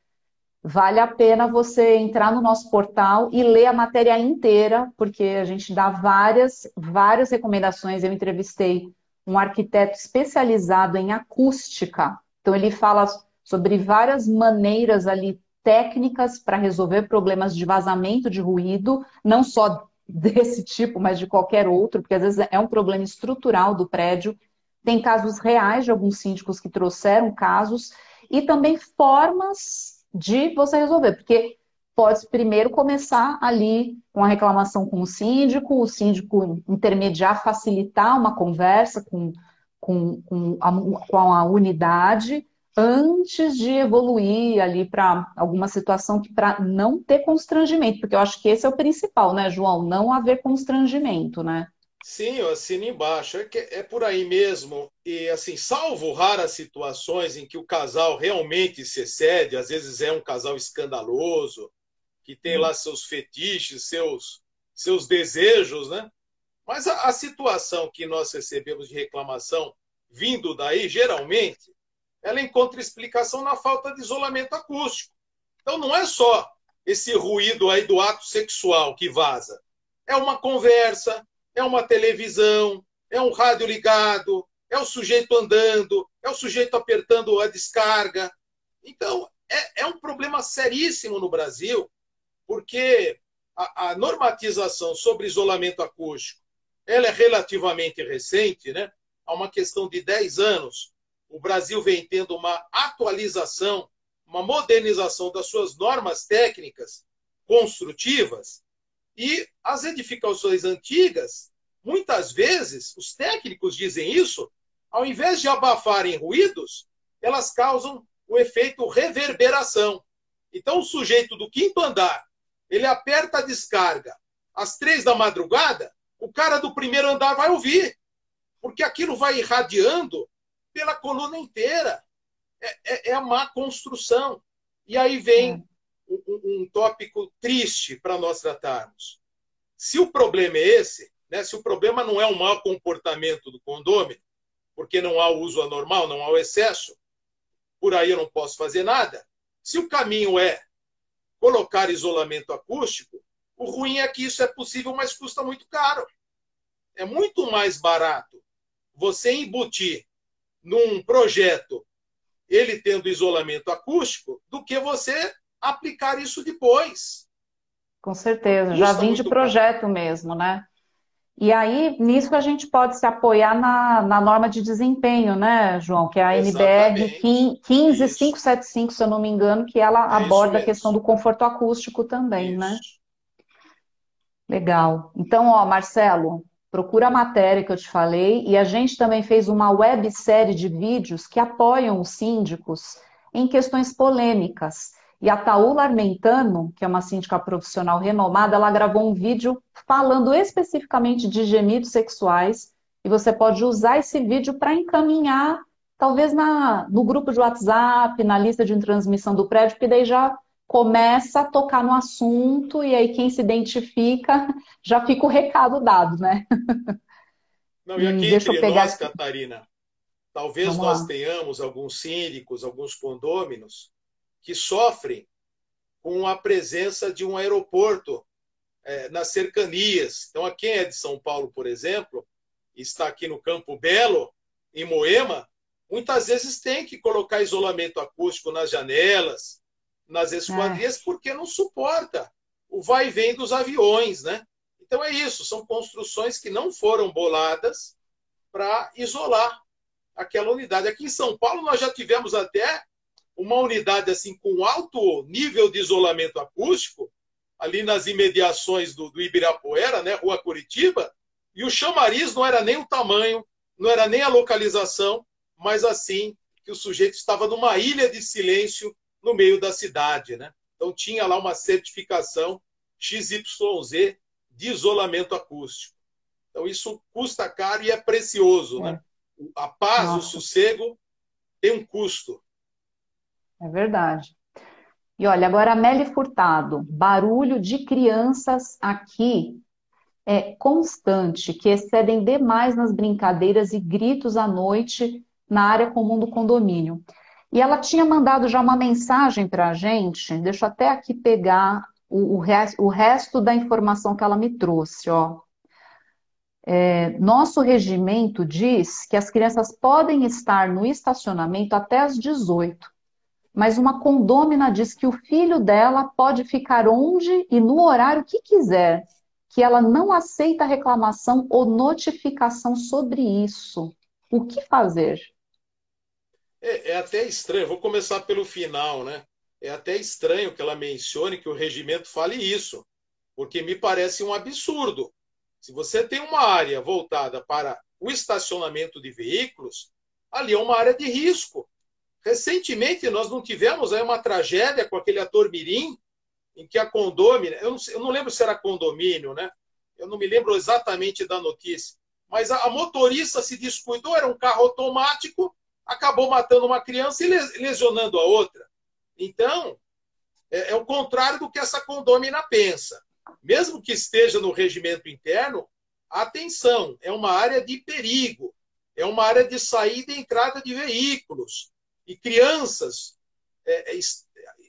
Vale a pena você entrar no nosso portal e ler a matéria inteira, porque a gente dá várias, várias recomendações. Eu entrevistei um arquiteto especializado em acústica. Então ele fala sobre várias maneiras ali técnicas para resolver problemas de vazamento de ruído, não só desse tipo, mas de qualquer outro, porque às vezes é um problema estrutural do prédio. Tem casos reais de alguns síndicos que trouxeram casos e também formas de você resolver, porque pode primeiro começar ali com a reclamação com o síndico, o síndico intermediar, facilitar uma conversa com, com, com, a, com a unidade, antes de evoluir ali para alguma situação que para não ter constrangimento, porque eu acho que esse é o principal, né, João? Não haver constrangimento, né? Sim, eu assino embaixo. É, que é por aí mesmo. E, assim, salvo raras situações em que o casal realmente se excede, às vezes é um casal escandaloso, que tem lá seus fetiches, seus, seus desejos, né? Mas a, a situação que nós recebemos de reclamação vindo daí, geralmente, ela encontra explicação na falta de isolamento acústico. Então, não é só esse ruído aí do ato sexual que vaza. É uma conversa, é uma televisão, é um rádio ligado, é o sujeito andando, é o sujeito apertando a descarga. Então, é, é um problema seríssimo no Brasil, porque a, a, normatização sobre isolamento acústico ela é relativamente recente, né? há uma questão de 10 anos. O Brasil vem tendo uma atualização, uma modernização das suas normas técnicas construtivas e as edificações antigas, muitas vezes, os técnicos dizem isso, ao invés de abafarem ruídos, elas causam o efeito reverberação. Então, o sujeito do quinto andar, ele aperta a descarga às três da madrugada, o cara do primeiro andar vai ouvir, porque aquilo vai irradiando pela coluna inteira. É, é, é a má construção. E aí vem é. Um, um tópico triste para nós tratarmos. Se o problema é esse, né, se o problema não é o mau comportamento do condômino, porque não há o uso anormal, não há o excesso, por aí eu não posso fazer nada. Se o caminho é colocar isolamento acústico, o ruim é que isso é possível, mas custa muito caro. É muito mais barato você embutir num projeto ele tendo isolamento acústico do que você aplicar isso depois. Com certeza, Custa já vim de projeto caro. mesmo, né? E aí, nisso a gente pode se apoiar na, na norma de desempenho, né, João? Que é a NBR 15575, se eu não me engano, que ela é aborda a questão do conforto acústico também, né? isso. né? Legal. Então, ó, Marcelo, procura a matéria que eu te falei, e a gente também fez uma websérie de vídeos que apoiam os síndicos em questões polêmicas. E a Taula Armentano, que é uma síndica profissional renomada, ela gravou um vídeo falando especificamente de gemidos sexuais. E você pode usar esse vídeo para encaminhar, talvez na, no grupo de WhatsApp, na lista de transmissão do prédio, porque daí já começa a tocar no assunto e aí quem se identifica já fica o recado dado, né? Não, e aqui e deixa eu pegar... nós, Catarina, talvez Vamos nós lá. tenhamos alguns síndicos, alguns condôminos que sofrem com a presença de um aeroporto é, nas cercanias. Então, quem é de São Paulo, por exemplo, está aqui no Campo Belo, em Moema, muitas vezes tem que colocar isolamento acústico nas janelas, nas esquadrias, é. porque não suporta o vai e vem dos aviões, né? Então é isso, são construções que não foram boladas para isolar aquela unidade. Aqui em São Paulo nós já tivemos até uma unidade assim com alto nível de isolamento acústico, ali nas imediações do, do Ibirapuera, né, Rua Curitiba, e o chamariz não era nem o tamanho, não era nem a localização, mas assim que o sujeito estava numa ilha de silêncio no meio da cidade, né? Então tinha lá uma certificação XYZ de isolamento acústico. Então isso custa caro e é precioso, né? é. A paz, Nossa. o sossego tem um custo. É verdade. E olha, agora a Meli Furtado, barulho de crianças aqui é constante, que excedem demais nas brincadeiras e gritos à noite na área comum do condomínio. E ela tinha mandado já uma mensagem para a gente, deixa eu até aqui pegar o, o, resto, o resto da informação que ela me trouxe, ó. É, nosso regimento diz que as crianças podem estar no estacionamento até as 18 mas uma condômina diz que o filho dela pode ficar onde e no horário que quiser, que ela não aceita reclamação ou notificação sobre isso. O que fazer? É, é, até estranho, vou começar pelo final, né? É até estranho que ela mencione que o regimento fale isso, porque me parece um absurdo. Se você tem uma área voltada para o estacionamento de veículos, ali é uma área de risco. Recentemente, nós não tivemos aí uma tragédia com aquele ator Mirim, em que a condômina, eu não, eu não lembro se era condomínio, né? Eu não me lembro exatamente da notícia, mas a, a motorista se descuidou, era um carro automático, acabou matando uma criança e lesionando a outra. Então, é, é o contrário do que essa condômina pensa. Mesmo que esteja no regimento interno, atenção, é uma área de perigo, é uma área de saída e entrada de veículos e crianças é, é,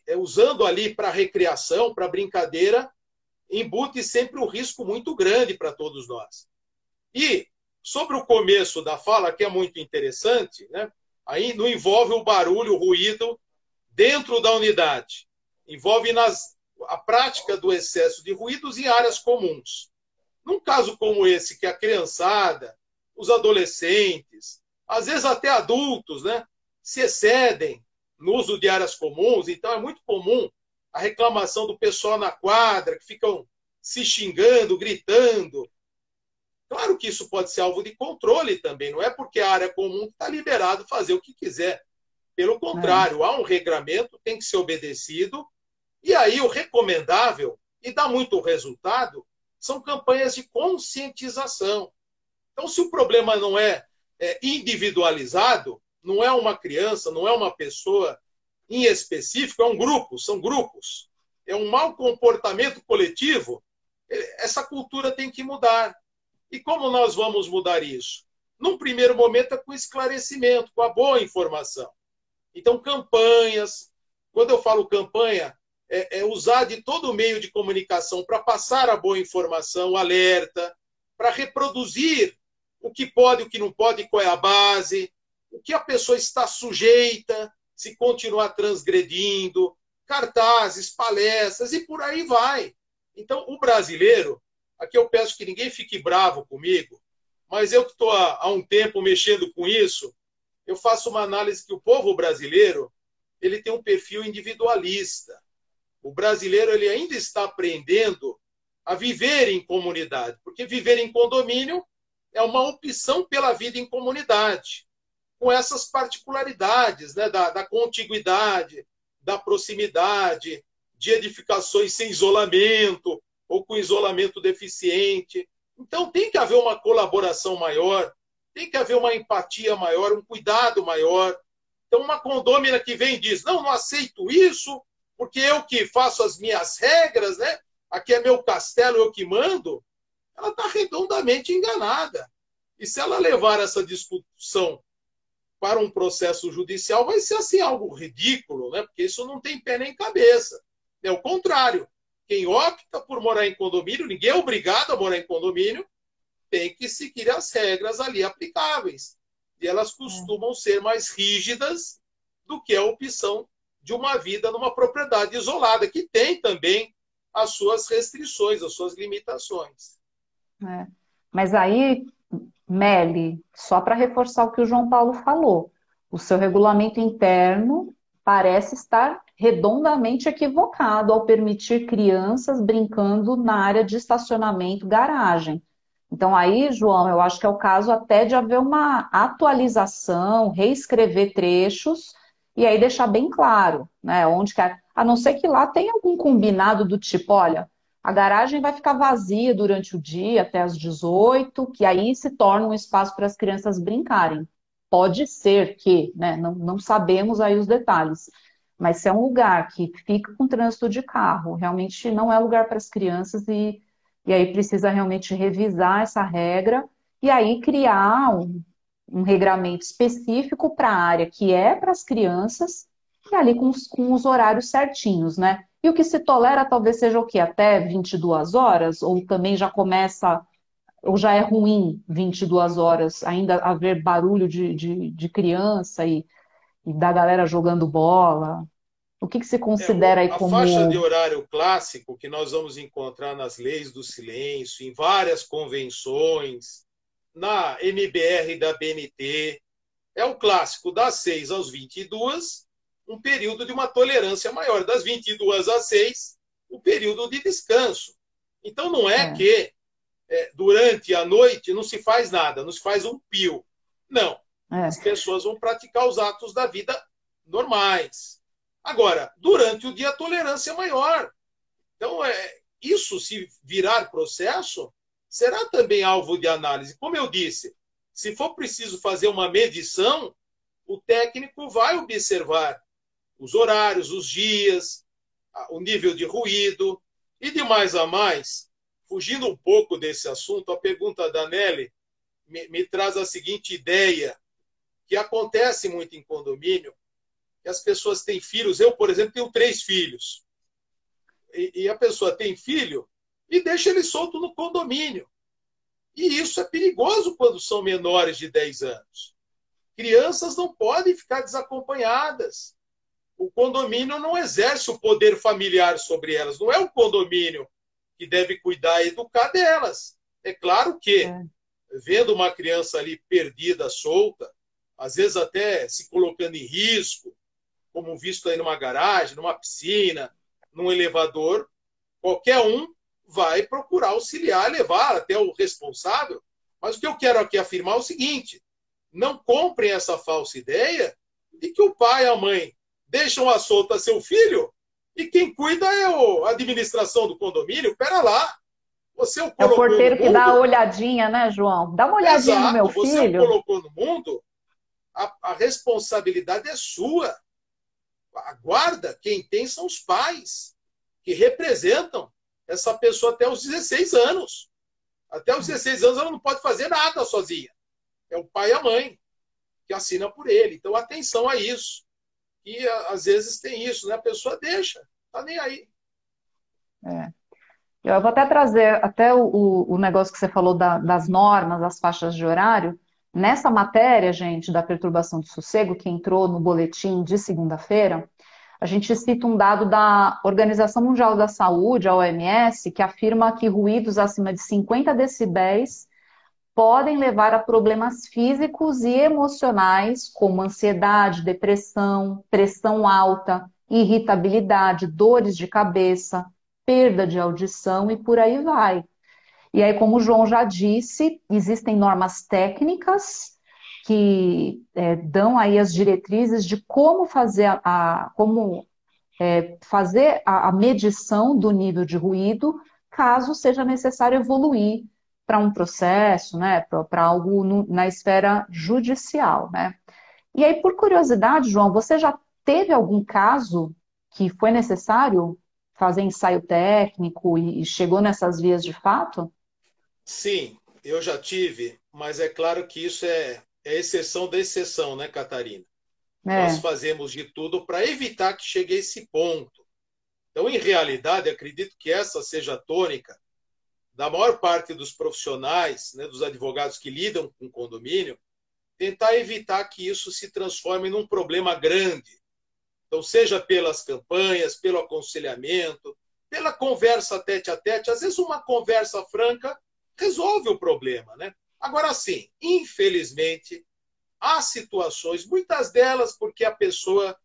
é usando ali para recreação, para brincadeira, embute sempre um risco muito grande para todos nós. E sobre o começo da fala, que é muito interessante, né? aí não envolve o barulho, o ruído dentro da unidade. Envolve nas, a prática do excesso de ruídos em áreas comuns. Num caso como esse, que a criançada, os adolescentes, às vezes até adultos, né, se excedem no uso de áreas comuns, então é muito comum a reclamação do pessoal na quadra, que ficam se xingando, gritando. Claro que isso pode ser alvo de controle também, não é porque a área comum está liberado fazer o que quiser. Pelo contrário, é. há um regramento, tem que ser obedecido, e aí o recomendável, e dá muito resultado, são campanhas de conscientização. Então, se o problema não é, é individualizado, não é uma criança, não é uma pessoa em específico, é um grupo, são grupos. É um mau comportamento coletivo. Essa cultura tem que mudar. E como nós vamos mudar isso? Num primeiro momento é com esclarecimento, com a boa informação. Então, campanhas. Quando eu falo campanha, é, é usar de todo o meio de comunicação para passar a boa informação, alerta, para reproduzir o que pode, o que não pode, qual é a base, o que a pessoa está sujeita se continuar transgredindo, cartazes, palestras e por aí vai. Então, o brasileiro, aqui eu peço que ninguém fique bravo comigo, mas eu que estou há, há um tempo mexendo com isso, eu faço uma análise que o povo brasileiro ele tem um perfil individualista. O brasileiro ele ainda está aprendendo a viver em comunidade, porque viver em condomínio é uma opção pela vida em comunidade, com essas particularidades né, da, da contiguidade, da proximidade, de edificações sem isolamento ou com isolamento deficiente. Então tem que haver uma colaboração maior, tem que haver uma empatia maior, um cuidado maior. Então, uma condômina que vem e diz: não, não aceito isso, porque eu que faço as minhas regras, né? Aqui é meu castelo, eu que mando. Ela está redondamente enganada. E se ela levar essa discussão para um processo judicial, vai ser assim algo ridículo, né? Porque isso não tem pé nem cabeça. É o contrário. Quem opta por morar em condomínio, ninguém é obrigado a morar em condomínio, tem que seguir as regras ali aplicáveis. E elas costumam ser mais rígidas do que a opção de uma vida numa propriedade isolada, que tem também as suas restrições, as suas limitações. É. Mas aí, Meli, só para reforçar o que o João Paulo falou, o seu regulamento interno parece estar redondamente equivocado ao permitir crianças brincando na área de estacionamento, garagem. Então, aí, João, eu acho que é o caso até de haver uma atualização, reescrever trechos e aí deixar bem claro, né? Onde que a não ser que lá tenha algum combinado do tipo, olha, a garagem vai ficar vazia durante o dia até às 18, que aí se torna um espaço para as crianças brincarem. Pode ser que, né? Não, não sabemos aí os detalhes. Mas se é um lugar que fica com trânsito de carro, realmente não é lugar para as crianças e, e aí precisa realmente revisar essa regra e aí criar um, um regramento específico para a área que é para as crianças e ali com os, com os horários certinhos, né? E o que se tolera talvez seja o que? Até 22 horas? Ou também já começa, ou já é ruim 22 horas, ainda haver barulho de, de, de criança e, e, da galera jogando bola? O que, que se considera é, aí como. A faixa de horário clássico que nós vamos encontrar nas leis do silêncio, em várias convenções, na MBR da BNT. É o clássico das 6 às 22, um período de uma tolerância maior. Das 22 às 6, o período de descanso. Então não é, é. que é, durante a noite não se faz nada, não se faz um pio. Não. É. As pessoas vão praticar os atos da vida normais. Agora, durante o dia, a tolerância é maior. Então, é, isso se virar processo, será também alvo de análise. Como eu disse, se for preciso fazer uma medição, o técnico vai observar os horários, os dias, o nível de ruído e de mais a mais. Fugindo um pouco desse assunto, a pergunta da Nelly me, me traz a seguinte ideia, que acontece muito em condomínio, que as pessoas têm filhos. Eu, por exemplo, tenho três filhos. E, e a pessoa tem filho e deixa ele solto no condomínio. E isso é perigoso quando são menores de 10 anos. Crianças não podem ficar desacompanhadas. O condomínio não exerce o poder familiar sobre elas. Não é o condomínio que deve cuidar e educar delas. É claro que, é. vendo uma criança ali perdida, solta, às vezes até se colocando em risco, como visto aí numa garagem, numa piscina, num elevador, qualquer um vai procurar auxiliar, levar até o responsável. Mas o que eu quero aqui afirmar é o seguinte: não comprem essa falsa ideia de que o pai e a mãe deixam a solta seu filho e quem cuida é a administração do condomínio. Pera lá. Você o é o porteiro que dá a olhadinha, né, João? Dá uma olhadinha Exato, no meu filho. Você o colocou no mundo, a, a responsabilidade é sua. Aguarda, quem tem são os pais, que representam essa pessoa até os 16 anos. Até os 16 anos ela não pode fazer nada sozinha. É o pai e a mãe que assinam por ele. Então, atenção a isso. E às vezes tem isso, né? A pessoa deixa, tá nem aí. É. Eu vou até trazer até o, o negócio que você falou da, das normas, das faixas de horário. Nessa matéria, gente, da perturbação do sossego, que entrou no boletim de segunda-feira, a gente cita um dado da Organização Mundial da Saúde, a OMS, que afirma que ruídos acima de 50 decibéis podem levar a problemas físicos e emocionais, como ansiedade, depressão, pressão alta, irritabilidade, dores de cabeça, perda de audição e por aí vai. E aí, como o João já disse, existem normas técnicas que é, dão aí as diretrizes de como fazer a, a como é, fazer a, a medição do nível de ruído, caso seja necessário evoluir para um processo, né, para algo no, na esfera judicial, né? E aí, por curiosidade, João, você já teve algum caso que foi necessário fazer ensaio técnico e, chegou nessas vias de fato? Sim, eu já tive, mas é claro que isso é, é exceção da exceção, né, Catarina? É. Nós fazemos de tudo para evitar que chegue a esse ponto. Então, em realidade, acredito que essa seja a tônica da maior parte dos profissionais, né, dos advogados que lidam com condomínio, tentar evitar que isso se transforme num problema grande. Então, seja pelas campanhas, pelo aconselhamento, pela conversa tete a tete, às vezes uma conversa franca resolve o problema, né? Agora sim, infelizmente, há situações, muitas delas porque a pessoa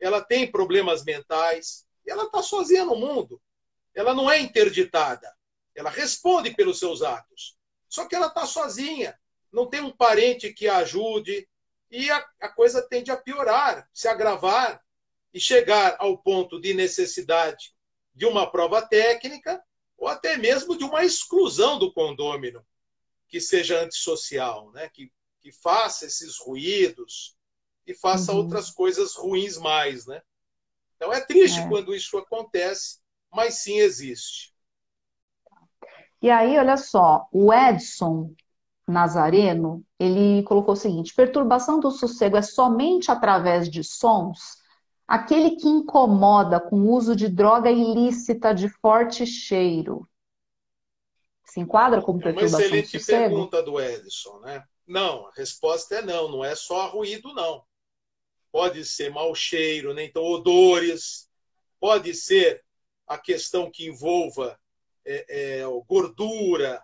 ela tem problemas mentais, e ela está sozinha no mundo. Ela não é interditada. Ela responde pelos seus atos. Só que ela está sozinha, não tem um parente que a ajude, e a, a coisa tende a piorar, se agravar e chegar ao ponto de necessidade de uma prova técnica ou até mesmo de uma exclusão do condômino que seja antissocial, né? que, que faça esses ruídos e faça uhum. outras coisas ruins mais. Né? Então é triste é. quando isso acontece, mas sim existe. E aí, olha só, o Edson Nazareno, ele colocou o seguinte: perturbação do sossego é somente através de sons? Aquele que incomoda com o uso de droga ilícita de forte cheiro. Se enquadra como perturbação do sossego? Uma excelente pergunta do Edson, né? Não, a resposta é não, não é só ruído, não. Pode ser mau cheiro, né? então odores, pode ser a questão que envolva é, é, gordura,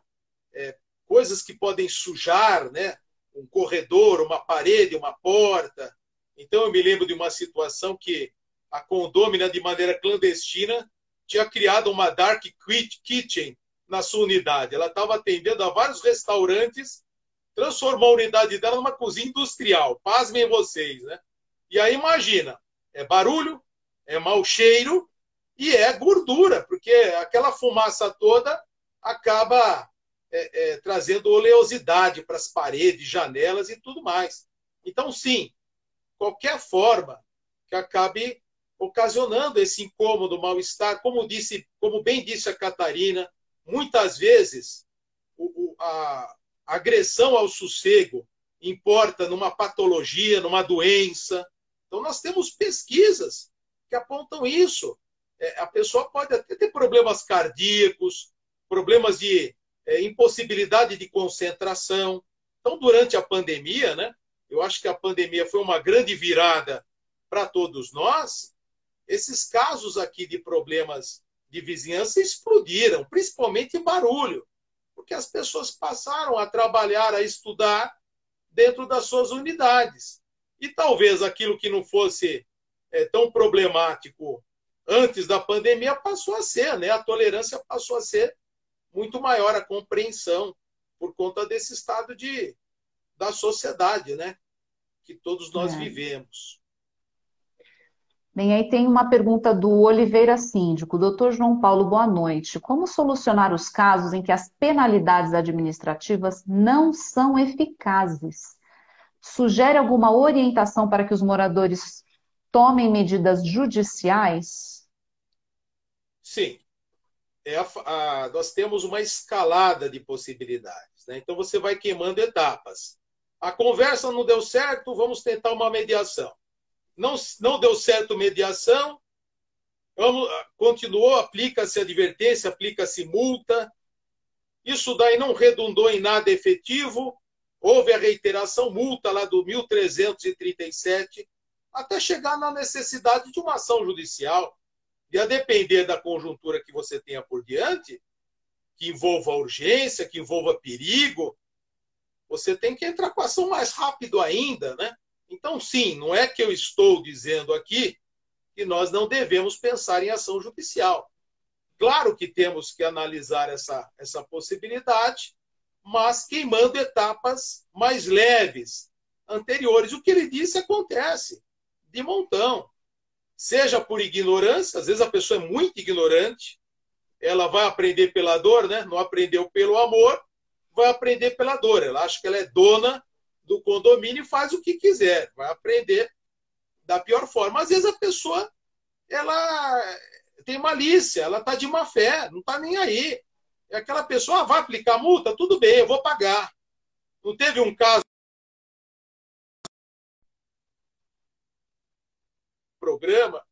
é, coisas que podem sujar, né? um corredor, uma parede, uma porta. Então, eu me lembro de uma situação que a condômina, de maneira clandestina, tinha criado uma dark kitchen na sua unidade. Ela estava atendendo a vários restaurantes, transformou a unidade dela numa cozinha industrial. Pasmem vocês, né? E aí, imagina, é barulho, é mau cheiro e é gordura, porque aquela fumaça toda acaba é, é, trazendo oleosidade para as paredes, janelas e tudo mais. Então, sim, qualquer forma que acabe ocasionando esse incômodo, mal-estar, como disse, como bem disse a Catarina, muitas vezes o, a agressão ao sossego importa numa patologia, numa doença. Então, nós temos pesquisas que apontam isso a pessoa pode até ter problemas cardíacos, problemas de é, impossibilidade de concentração. Então, durante a pandemia, né, eu acho que a pandemia foi uma grande virada para todos nós. Esses casos aqui de problemas de vizinhança explodiram, principalmente barulho, porque as pessoas passaram a trabalhar, a estudar dentro das suas unidades. E talvez aquilo que não fosse é, tão problemático antes da pandemia passou a ser, né? A tolerância passou a ser muito maior, a compreensão por conta desse estado de da sociedade, né? Que todos nós é. vivemos. Bem, aí tem uma pergunta do Oliveira Síndico. Doutor João Paulo, boa noite. Como solucionar os casos em que as penalidades administrativas não são eficazes? Sugere alguma orientação para que os moradores tomem medidas judiciais? Sim. É a, a, nós temos uma escalada de possibilidades. Né? Então, você vai queimando etapas. A conversa não deu certo, vamos tentar uma mediação. Não, não deu certo mediação, vamos, continuou, aplica-se advertência, aplica-se multa. Isso daí não redundou em nada efetivo, houve a reiteração, multa lá do 1337, até chegar na necessidade de uma ação judicial. E a depender da conjuntura que você tenha por diante, que envolva urgência, que envolva perigo, você tem que entrar com ação mais rápido ainda, né? Então, sim, não é que eu estou dizendo aqui que nós não devemos pensar em ação judicial. Claro que temos que analisar essa, essa possibilidade, mas queimando etapas mais leves, anteriores. O que ele disse acontece de montão. Seja por ignorância, às vezes a pessoa é muito ignorante, ela vai aprender pela dor, né? não aprendeu pelo amor, vai aprender pela dor. Ela acha que ela é dona do condomínio e faz o que quiser, vai aprender da pior forma. Às vezes a pessoa ela tem malícia, ela está de má fé, não está nem aí. É aquela pessoa, ah, vai aplicar multa? Tudo bem, eu vou pagar. Não teve um caso programa,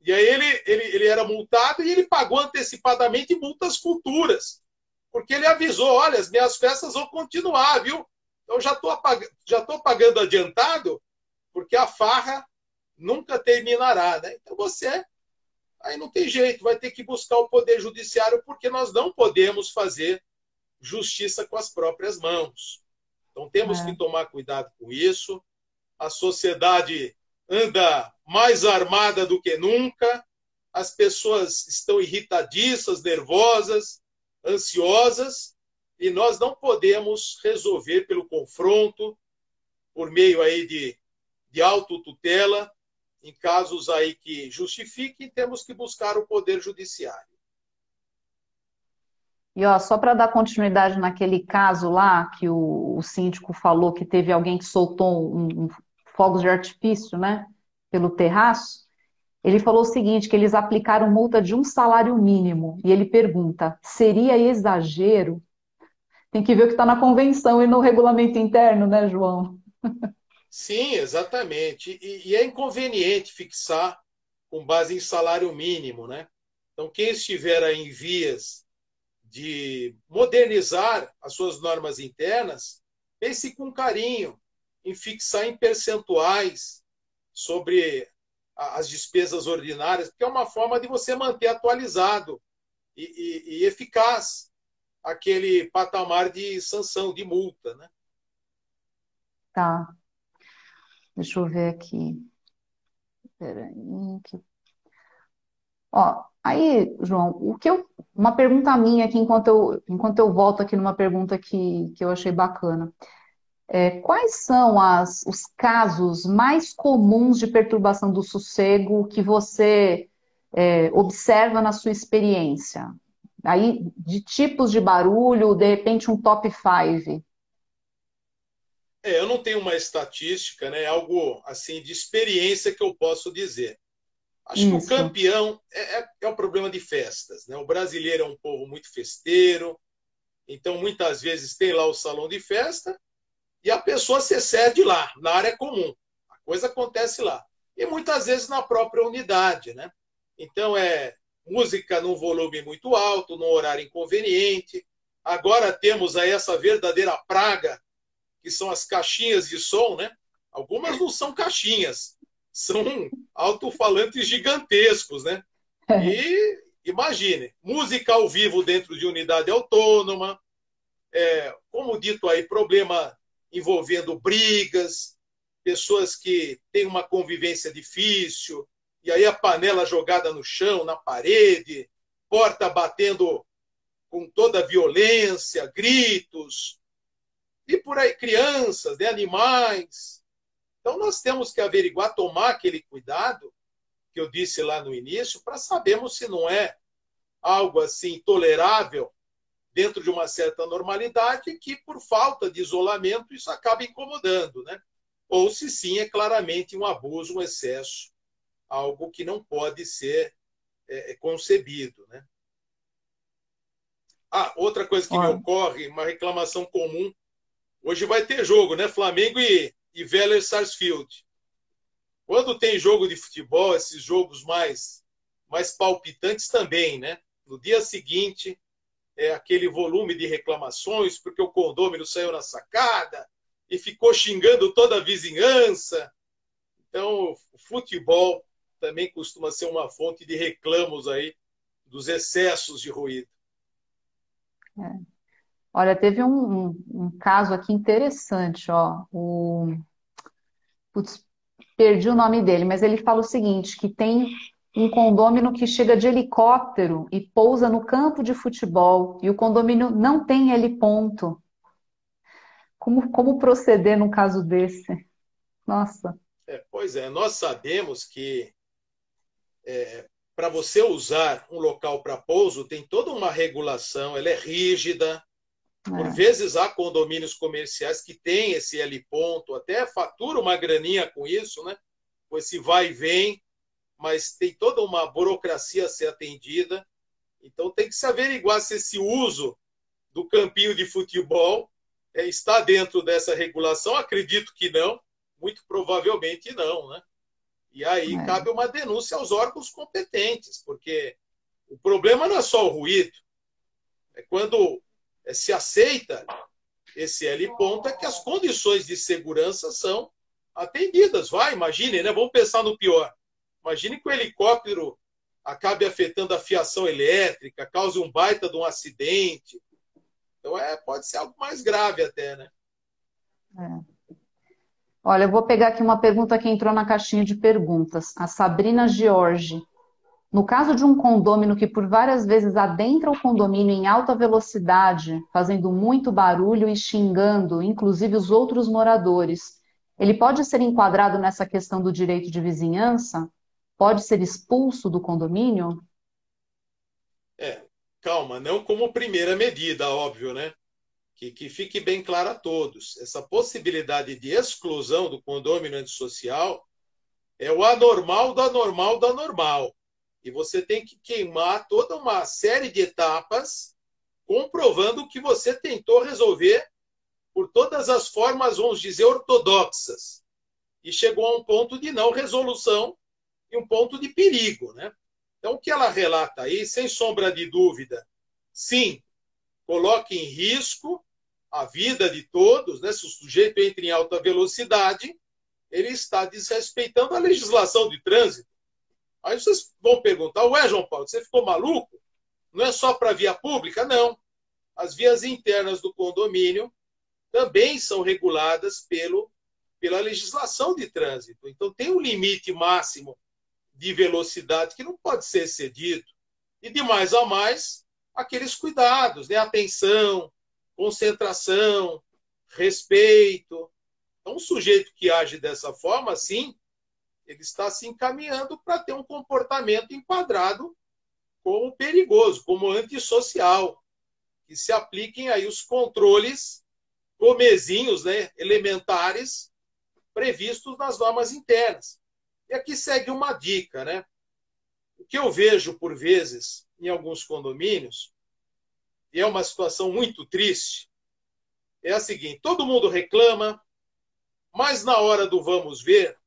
e aí ele, ele, ele era multado e ele pagou antecipadamente multas futuras. Porque ele avisou, olha, as minhas festas vão continuar, viu? Então já estou já tô pagando adiantado, porque a farra nunca terminará. Né? Então você aí não tem jeito, vai ter que buscar o poder judiciário, porque nós não podemos fazer justiça com as próprias mãos. Então temos é. que tomar cuidado com isso. A sociedade anda mais armada do que nunca, as pessoas estão irritadiças, nervosas, ansiosas, e nós não podemos resolver pelo confronto, por meio aí de, de autotutela, em casos aí que justifiquem, temos que buscar o poder judiciário. E ó, só para dar continuidade naquele caso lá que o, o, síndico falou que teve alguém que soltou um, fogos de artifício, né, pelo terraço, ele falou o seguinte, que eles aplicaram multa de um salário mínimo. E ele pergunta, seria exagero? Tem que ver o que está na convenção e no regulamento interno, né, João? Sim, exatamente. E, e é inconveniente fixar com base em salário mínimo, né? Então, quem estiver em vias de modernizar as suas normas internas, pense com carinho em fixar em percentuais sobre as despesas ordinárias, porque é uma forma de você manter atualizado e, e, e eficaz aquele patamar de sanção, de multa. Né? Tá. Deixa eu ver aqui. Peraí. Ó, aí, João, o que eu, uma pergunta minha aqui, enquanto eu, enquanto eu volto aqui numa pergunta que, que eu achei bacana. É, quais são as, os casos mais comuns de perturbação do sossego que você é, observa na sua experiência? Aí, de tipos de barulho, de repente um top 5. É, eu não tenho uma estatística, né? Algo assim de experiência que eu posso dizer. Acho Isso. que o campeão é, é, é o problema de festas. Né? O brasileiro é um povo muito festeiro, então muitas vezes tem lá o salão de festa e a pessoa se excede lá, na área comum. A coisa acontece lá. E muitas vezes na própria unidade, né? Então é música num volume muito alto, num horário inconveniente, Agora temos aí essa verdadeira praga, que são as caixinhas de som, né? Algumas não são caixinhas, são alto-falantes gigantescos, né? E imagine, música ao vivo dentro de unidade autônoma, é, como dito aí, problema envolvendo brigas, pessoas que têm uma convivência difícil, e aí a panela jogada no chão, na parede, porta batendo com toda a violência, gritos, e por aí crianças, né, animais. Então nós temos que averiguar, tomar aquele cuidado que eu disse lá no início, para sabermos se não é algo assim tolerável dentro de uma certa normalidade que por falta de isolamento isso acaba incomodando, né? Ou se sim é claramente um abuso, um excesso, algo que não pode ser é, concebido, né? Ah, outra coisa que Olha. me ocorre, uma reclamação comum. Hoje vai ter jogo, né? Flamengo e, e Vélez Sarsfield. Quando tem jogo de futebol, esses jogos mais, mais palpitantes também, né? No dia seguinte, é aquele volume de reclamações, porque o condômino saiu na sacada e ficou xingando toda a vizinhança. Então, o futebol também costuma ser uma fonte de reclamos aí dos excessos de ruído. É. Olha, teve um, um, um, caso aqui interessante, ó. O... Putz, perdi o nome dele, mas ele fala o seguinte, que tem um condomínio que chega de helicóptero e pousa no campo de futebol, e o condomínio não tem heliponto. Como, como proceder num caso desse? Nossa. É, pois é, nós sabemos que é, para você usar um local para pouso, tem toda uma regulação, ela é rígida. É. Por vezes há condomínios comerciais que têm esse L ponto, até fatura uma graninha com isso, né? Com esse vai e vem, mas tem toda uma burocracia a ser atendida. Então tem que se averiguar se esse uso do campinho de futebol é, está dentro dessa regulação. Acredito que não, muito provavelmente não, né? E aí é. cabe uma denúncia aos órgãos competentes, porque o problema não é só o ruído, é quando é, se aceita esse L ponto, é que as condições de segurança são atendidas. Vai, imagine, né? Vamos pensar no pior. Imagine que o helicóptero acabe afetando a fiação elétrica, cause um baita de um acidente. Então é, pode ser algo mais grave até, né? É. Olha, eu vou pegar aqui uma pergunta que entrou na caixinha de perguntas. A Sabrina George. No caso de um condômino que por várias vezes adentra o condomínio em alta velocidade, fazendo muito barulho e xingando, inclusive os outros moradores, ele pode ser enquadrado nessa questão do direito de vizinhança? Pode ser expulso do condomínio? É, calma, não como primeira medida, óbvio, né? que, que fique bem claro a todos: essa possibilidade de exclusão do condômino antissocial é o anormal do anormal do anormal. E você tem que queimar toda uma série de etapas comprovando que você tentou resolver por todas as formas, vamos dizer, ortodoxas. E chegou a um ponto de não resolução um ponto de perigo. Né? Então, o que ela relata aí, sem sombra de dúvida, sim, coloca em risco a vida de todos, né? se o sujeito entra em alta velocidade, ele está desrespeitando a legislação de trânsito. Aí vocês vão perguntar, ué, João Paulo, você ficou maluco? Não é só para via pública? Não. As vias internas do condomínio também são reguladas pelo, pela legislação de trânsito. Então, tem um limite máximo de velocidade que não pode ser excedido. E de mais a mais, aqueles cuidados, né? atenção, concentração, respeito. Então, um sujeito que age dessa forma, sim, ele está se encaminhando para ter um comportamento enquadrado como perigoso, como antissocial, que se apliquem aí os controles comezinhos, né, elementares previstos nas normas internas. E aqui segue uma dica, né? O que eu vejo por vezes em alguns condomínios e é uma situação muito triste, é a seguinte: todo mundo reclama, mas na hora do vamos ver,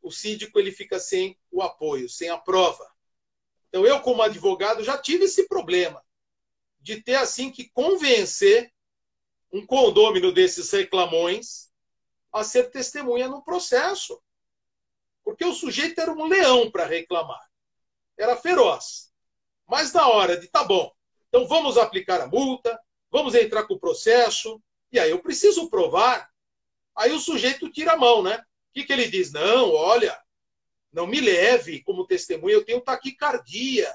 o síndico ele fica sem o apoio, sem a prova. Então, eu, como advogado, já tive esse problema de ter assim que convencer um condômino desses reclamões a ser testemunha no processo. Porque o sujeito era um leão para reclamar. Era feroz. Mas na hora de, tá bom, então vamos aplicar a multa, vamos entrar com o processo, e aí eu preciso provar. Aí o sujeito tira a mão, né? O que, que ele diz? Não, olha, não me leve como testemunha, eu tenho taquicardia.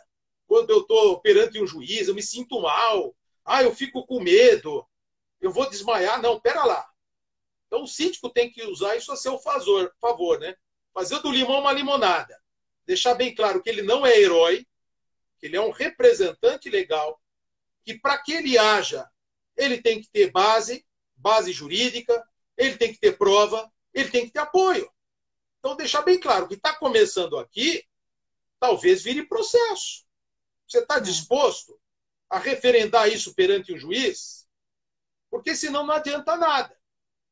Quando eu estou perante um juiz, eu me sinto mal. Ah, eu fico com medo. Eu vou desmaiar. Não, pera lá. Então o síndico tem que usar isso a seu favor, favor né? Fazer do limão uma limonada. Deixar bem claro que ele não é herói, que ele é um representante legal, que para que ele haja, ele tem que ter base, base jurídica, ele tem que ter prova, ele tem que ter apoio. Então, deixar bem claro que está começando aqui, talvez vire processo. Você está disposto a referendar isso perante o juiz? Porque senão não adianta nada.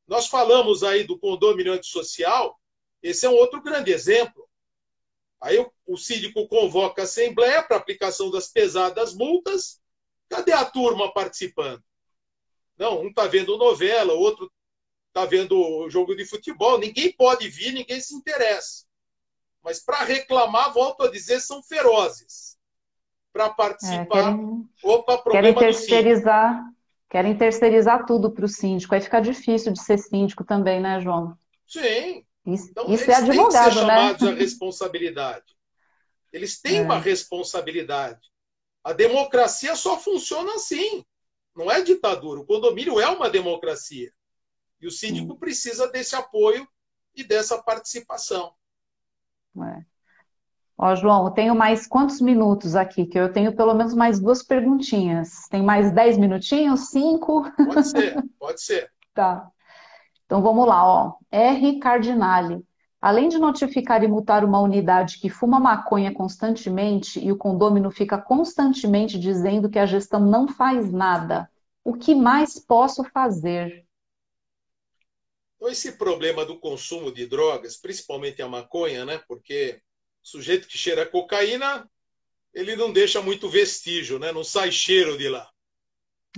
Nós falamos aí do condomínio antissocial, esse é um outro grande exemplo. Aí o, o síndico convoca a assembleia para aplicação das pesadas multas. Cadê a turma participando? Não, um está vendo novela, o outro está vendo jogo de futebol. Ninguém pode vir, ninguém se interessa. Mas para reclamar, volto a dizer, são ferozes. Para participar, é, querem, opa, problema querem terceirizar, querem terceirizar tudo para o síndico. Aí fica difícil de ser síndico também, né, João? Sim. Isso, então, isso é advogado, têm que ser né? chamados à responsabilidade. Eles têm é. uma responsabilidade. A democracia só funciona assim. Não é ditadura. O condomínio é uma democracia. E o síndico Sim. precisa desse apoio e dessa participação. É. Ó, João, eu tenho mais quantos minutos aqui? Que eu tenho pelo menos mais duas perguntinhas. Tem mais dez minutinhos? Cinco? Pode ser, pode ser. tá. Então vamos lá, ó. R. Cardinale. Além de notificar e multar uma unidade que fuma maconha constantemente e o condômino fica constantemente dizendo que a gestão não faz nada, o que mais posso fazer? Então, esse problema do consumo de drogas, principalmente a maconha, né? Porque o sujeito que cheira cocaína, ele não deixa muito vestígio, né? Não sai cheiro de lá.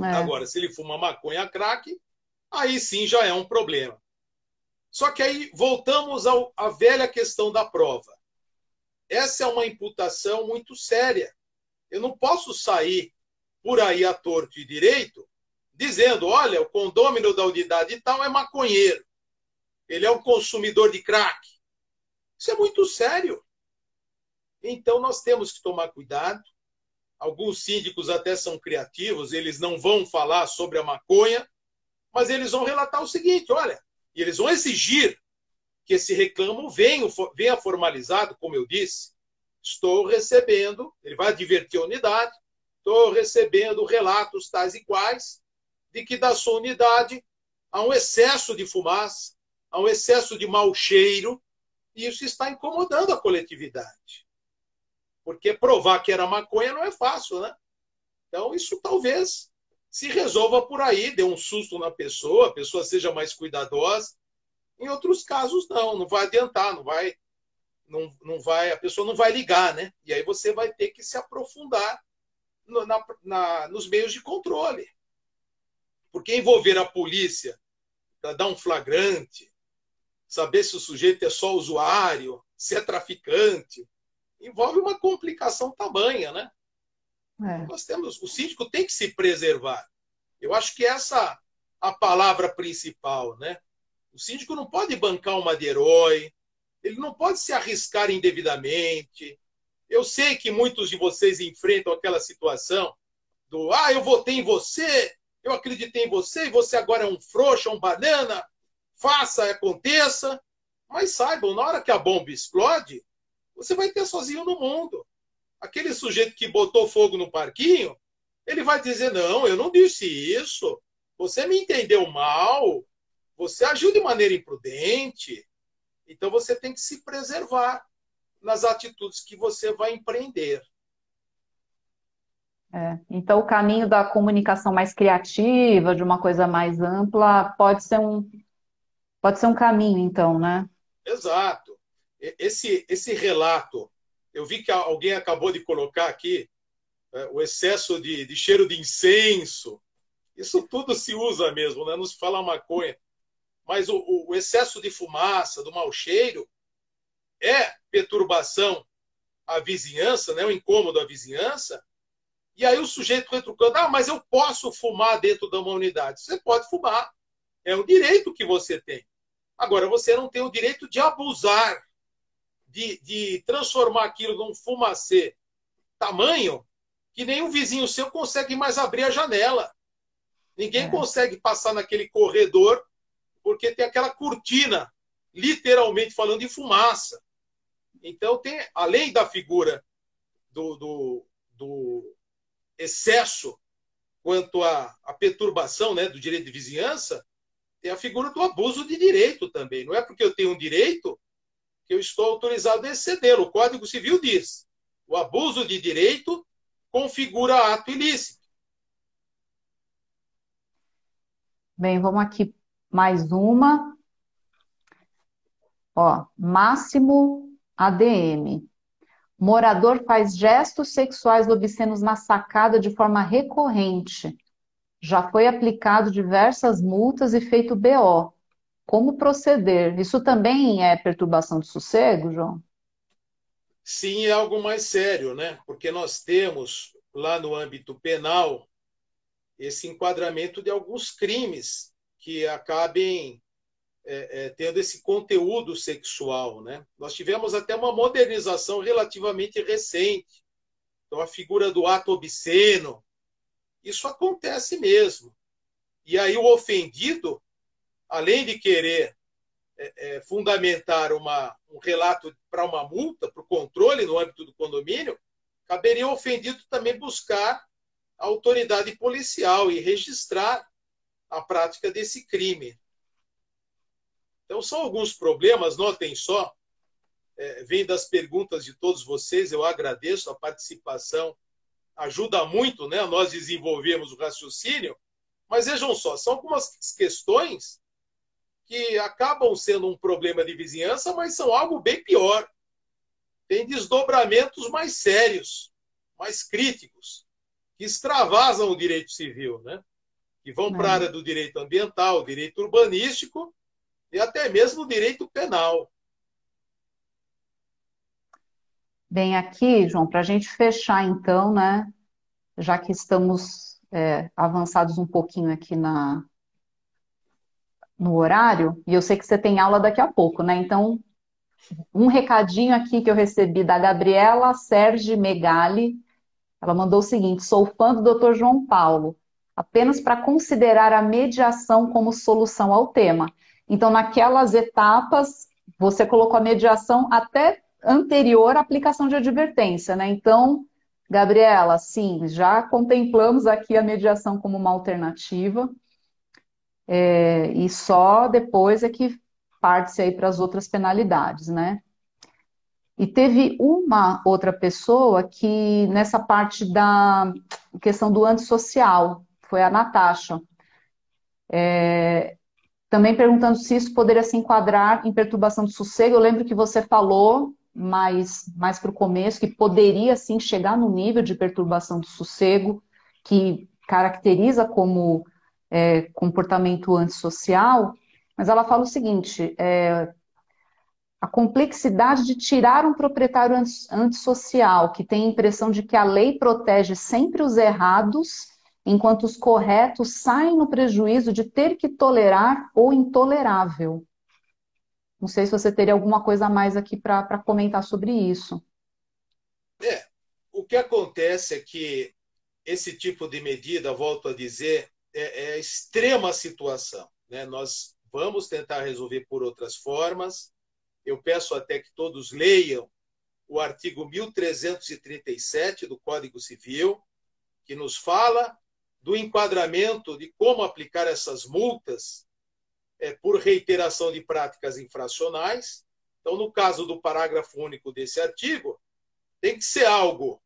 É. Agora, se ele fuma maconha crack, aí sim já é um problema. Só que aí voltamos ao, à velha questão da prova. Essa é uma imputação muito séria. Eu não posso sair por aí a torto e direito dizendo: olha, o condômino da unidade tal é maconheiro. Ele é um consumidor de crack. Isso é muito sério. Então nós temos que tomar cuidado. Alguns síndicos até são criativos, eles não vão falar sobre a maconha, mas eles vão relatar o seguinte: olha, e eles vão exigir que esse reclamo venha, venha formalizado, como eu disse. Estou recebendo, ele vai advertir a unidade, estou recebendo relatos tais e quais de que da sua unidade há um excesso de fumaça, há um excesso de mau cheiro, e isso está incomodando a coletividade. Porque provar que era maconha não é fácil, né? Então, isso talvez se resolva por aí, dê um susto na pessoa, a pessoa seja mais cuidadosa. Em outros casos, não, não vai adiantar, não vai, não, não vai, a pessoa não vai ligar, né? E aí você vai ter que se aprofundar no, na, na, nos meios de controle. Porque envolver a polícia para dar um flagrante, saber se o sujeito é só usuário, se é traficante, envolve uma complicação tamanha, né? É. Nós temos, o síndico tem que se preservar. Eu acho que essa a palavra principal, né? O síndico não pode bancar uma de herói, ele não pode se arriscar indevidamente. Eu sei que muitos de vocês enfrentam aquela situação do ah, eu votei em você, eu acreditei em você e você agora é um frouxo, um banana, faça, aconteça. Mas saibam, na hora que a bomba explode, você vai ter sozinho no mundo aquele sujeito que botou fogo no parquinho, ele vai dizer: não, eu não disse isso, você me entendeu mal, você agiu de maneira imprudente. Então você tem que se preservar nas atitudes que você vai empreender. É, então, o caminho da comunicação mais criativa, de uma coisa mais ampla, pode ser um, pode ser um caminho, então, né? Exato. Esse, esse relato eu vi que alguém acabou de colocar aqui é, o excesso de, de, cheiro de incenso, isso tudo se usa mesmo, né? não se fala maconha. Mas o, o excesso de fumaça, do mau cheiro, é perturbação à vizinhança, né? o incômodo à vizinhança. E aí o sujeito retrucando, ah, mas eu posso fumar dentro de uma unidade. Você pode fumar. É um direito que você tem. Agora, você não tem o direito de abusar, de, de transformar aquilo num fumacê tamanho que nenhum vizinho seu consegue mais abrir a janela. Ninguém é. consegue passar naquele corredor porque tem aquela cortina, literalmente falando de fumaça. Então, tem, além da figura do, do, do excesso quanto à, à, perturbação né, do direito de vizinhança, tem a figura do abuso de direito também. Não é porque eu tenho um direito que eu estou autorizado a excedê-lo. O Código Civil diz: o abuso de direito configura ato ilícito. Bem, vamos aqui mais uma. Ó, máximo ADM. Morador faz gestos sexuais obscenos na sacada de forma recorrente. Já foi aplicado diversas multas e feito BO. Como proceder? Isso também é perturbação de sossego, João? Sim, é algo mais sério, né? Porque nós temos lá no âmbito penal esse enquadramento de alguns crimes que acabem é, é, tendo esse conteúdo sexual. Né? Nós tivemos até uma modernização relativamente recente. Então, a figura do ato obsceno, isso acontece mesmo. E aí, o ofendido, além de querer é, é fundamentar uma, um relato para uma multa, para o controle no âmbito do condomínio, caberia ofendido também buscar a autoridade policial e registrar a prática desse crime. Então, são alguns problemas, notem só, é, vem das perguntas de todos vocês, eu agradeço a participação, ajuda muito né, nós desenvolvermos o raciocínio, mas vejam só, são algumas questões que acabam sendo um problema de vizinhança, mas são algo bem pior. Tem desdobramentos mais sérios, mais críticos, que extravasam o direito civil, né? que vão para a área do direito ambiental, direito urbanístico e até mesmo o direito penal. Bem, aqui, João, para a gente fechar então, né, já que estamos é, avançados um pouquinho aqui na, no horário, e eu sei que você tem aula daqui a pouco, né? Então, um recadinho aqui que eu recebi da Gabriela Sergi Megali. Ela mandou o seguinte: sou fã do Dr. João Paulo, apenas para considerar a mediação como solução ao tema. Então, naquelas etapas, você colocou a mediação até anterior à aplicação de advertência, né? Então, Gabriela, sim, já contemplamos aqui a mediação como uma alternativa. É, e só depois é que parte-se aí para as outras penalidades, né? E teve uma outra pessoa que, nessa parte da questão do antissocial, foi a Natasha. É, também perguntando se isso poderia se enquadrar em perturbação de sossego. Eu lembro que você falou mais, mais para o começo que poderia sim chegar no nível de perturbação de sossego, que caracteriza como é, comportamento antissocial, mas ela fala o seguinte: é, a complexidade de tirar um proprietário antissocial que tem a impressão de que a lei protege sempre os errados, enquanto os corretos saem no prejuízo de ter que tolerar o intolerável. Não sei se você teria alguma coisa a mais aqui para comentar sobre isso. É, o que acontece é que esse tipo de medida, volto a dizer, é, é extrema situação. Né? Nós vamos tentar resolver por outras formas. Eu peço até que todos leiam o artigo 1337 do Código Civil, que nos fala do enquadramento de como aplicar essas multas é, por reiteração de práticas infracionais. Então, no caso do parágrafo único desse artigo, tem que ser algo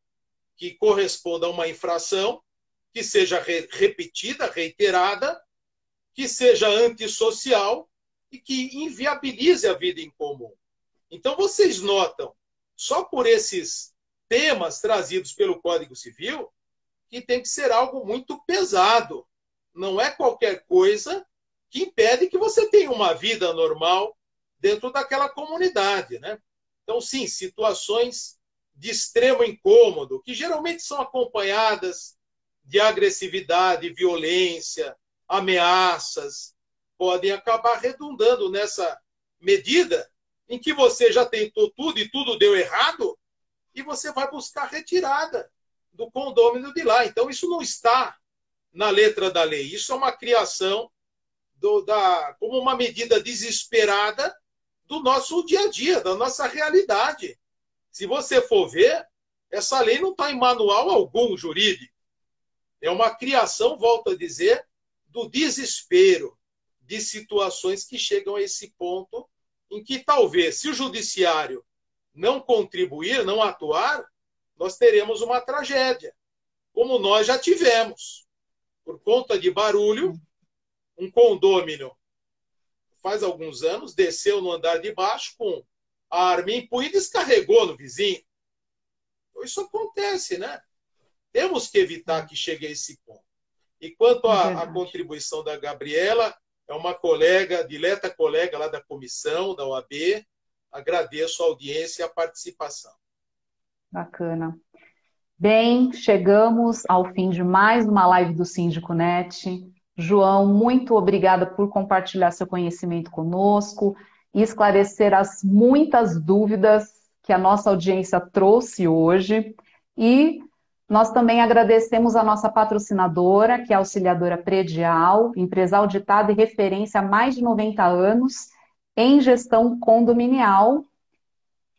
que corresponda a uma infração, que seja re repetida, reiterada, que seja antissocial e que inviabilize a vida em comum. Então, vocês notam, só por esses temas trazidos pelo Código Civil que tem que ser algo muito pesado. Não é qualquer coisa que impede que você tenha uma vida normal dentro daquela comunidade, né? Então, sim, situações de extremo incômodo, que geralmente são acompanhadas de agressividade, violência, ameaças, podem acabar redundando nessa medida em que você já tentou tudo e tudo deu errado, e você vai buscar retirada do condômino de lá. Então, isso não está na letra da lei. Isso é uma criação do, da, como uma medida desesperada do nosso dia a dia, da nossa realidade. Se você for ver, essa lei não está em manual algum jurídico. É uma criação, volto a dizer, do desespero de situações que chegam a esse ponto em que talvez, se o judiciário não contribuir, não atuar, nós teremos uma tragédia, como nós já tivemos. Por conta de barulho, um condômino, faz alguns anos, desceu no andar de baixo com a arma em punho e descarregou no vizinho. Então, isso acontece, né? Temos que evitar que chegue a esse ponto. E quanto à, à contribuição da Gabriela, é uma colega, dileta colega lá da comissão, da OAB, agradeço a audiência e a participação. Bacana. Bem, chegamos ao fim de mais uma live do Síndico Net. João, muito obrigada por compartilhar seu conhecimento conosco e esclarecer as muitas dúvidas que a nossa audiência trouxe hoje. E nós também agradecemos a nossa patrocinadora, que é a Auxiliadora Predial, empresa auditada e referência há mais de 90 anos em gestão condominial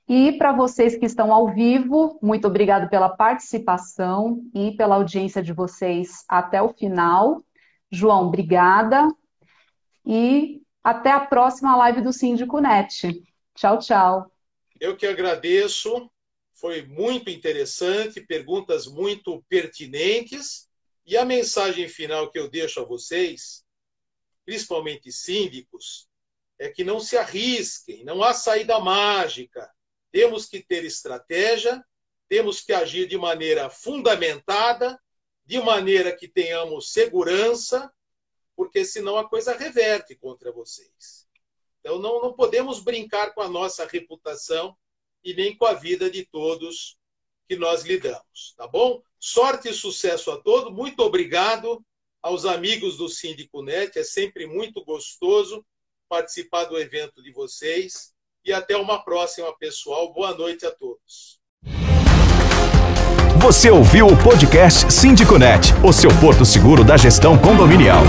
e para vocês que estão ao vivo, muito obrigado pela participação e pela audiência de vocês até o final. João, obrigada. E até a próxima live do Síndico Net. Tchau, tchau. Eu que agradeço. Foi muito interessante, perguntas muito pertinentes. E a mensagem final que eu deixo a vocês, principalmente síndicos, é que não se arrisquem, não há saída mágica temos que ter estratégia, temos que agir de maneira fundamentada, de maneira que tenhamos segurança, porque senão a coisa reverte contra vocês. Então não, não podemos brincar com a nossa reputação e nem com a vida de todos que nós lidamos, tá bom? Sorte e sucesso a todos. Muito obrigado aos amigos do Síndico Net. É sempre muito gostoso participar do evento de vocês e até uma próxima, pessoal. Boa noite a todos. Você ouviu o podcast Síndico Net, o seu porto seguro da gestão condominial.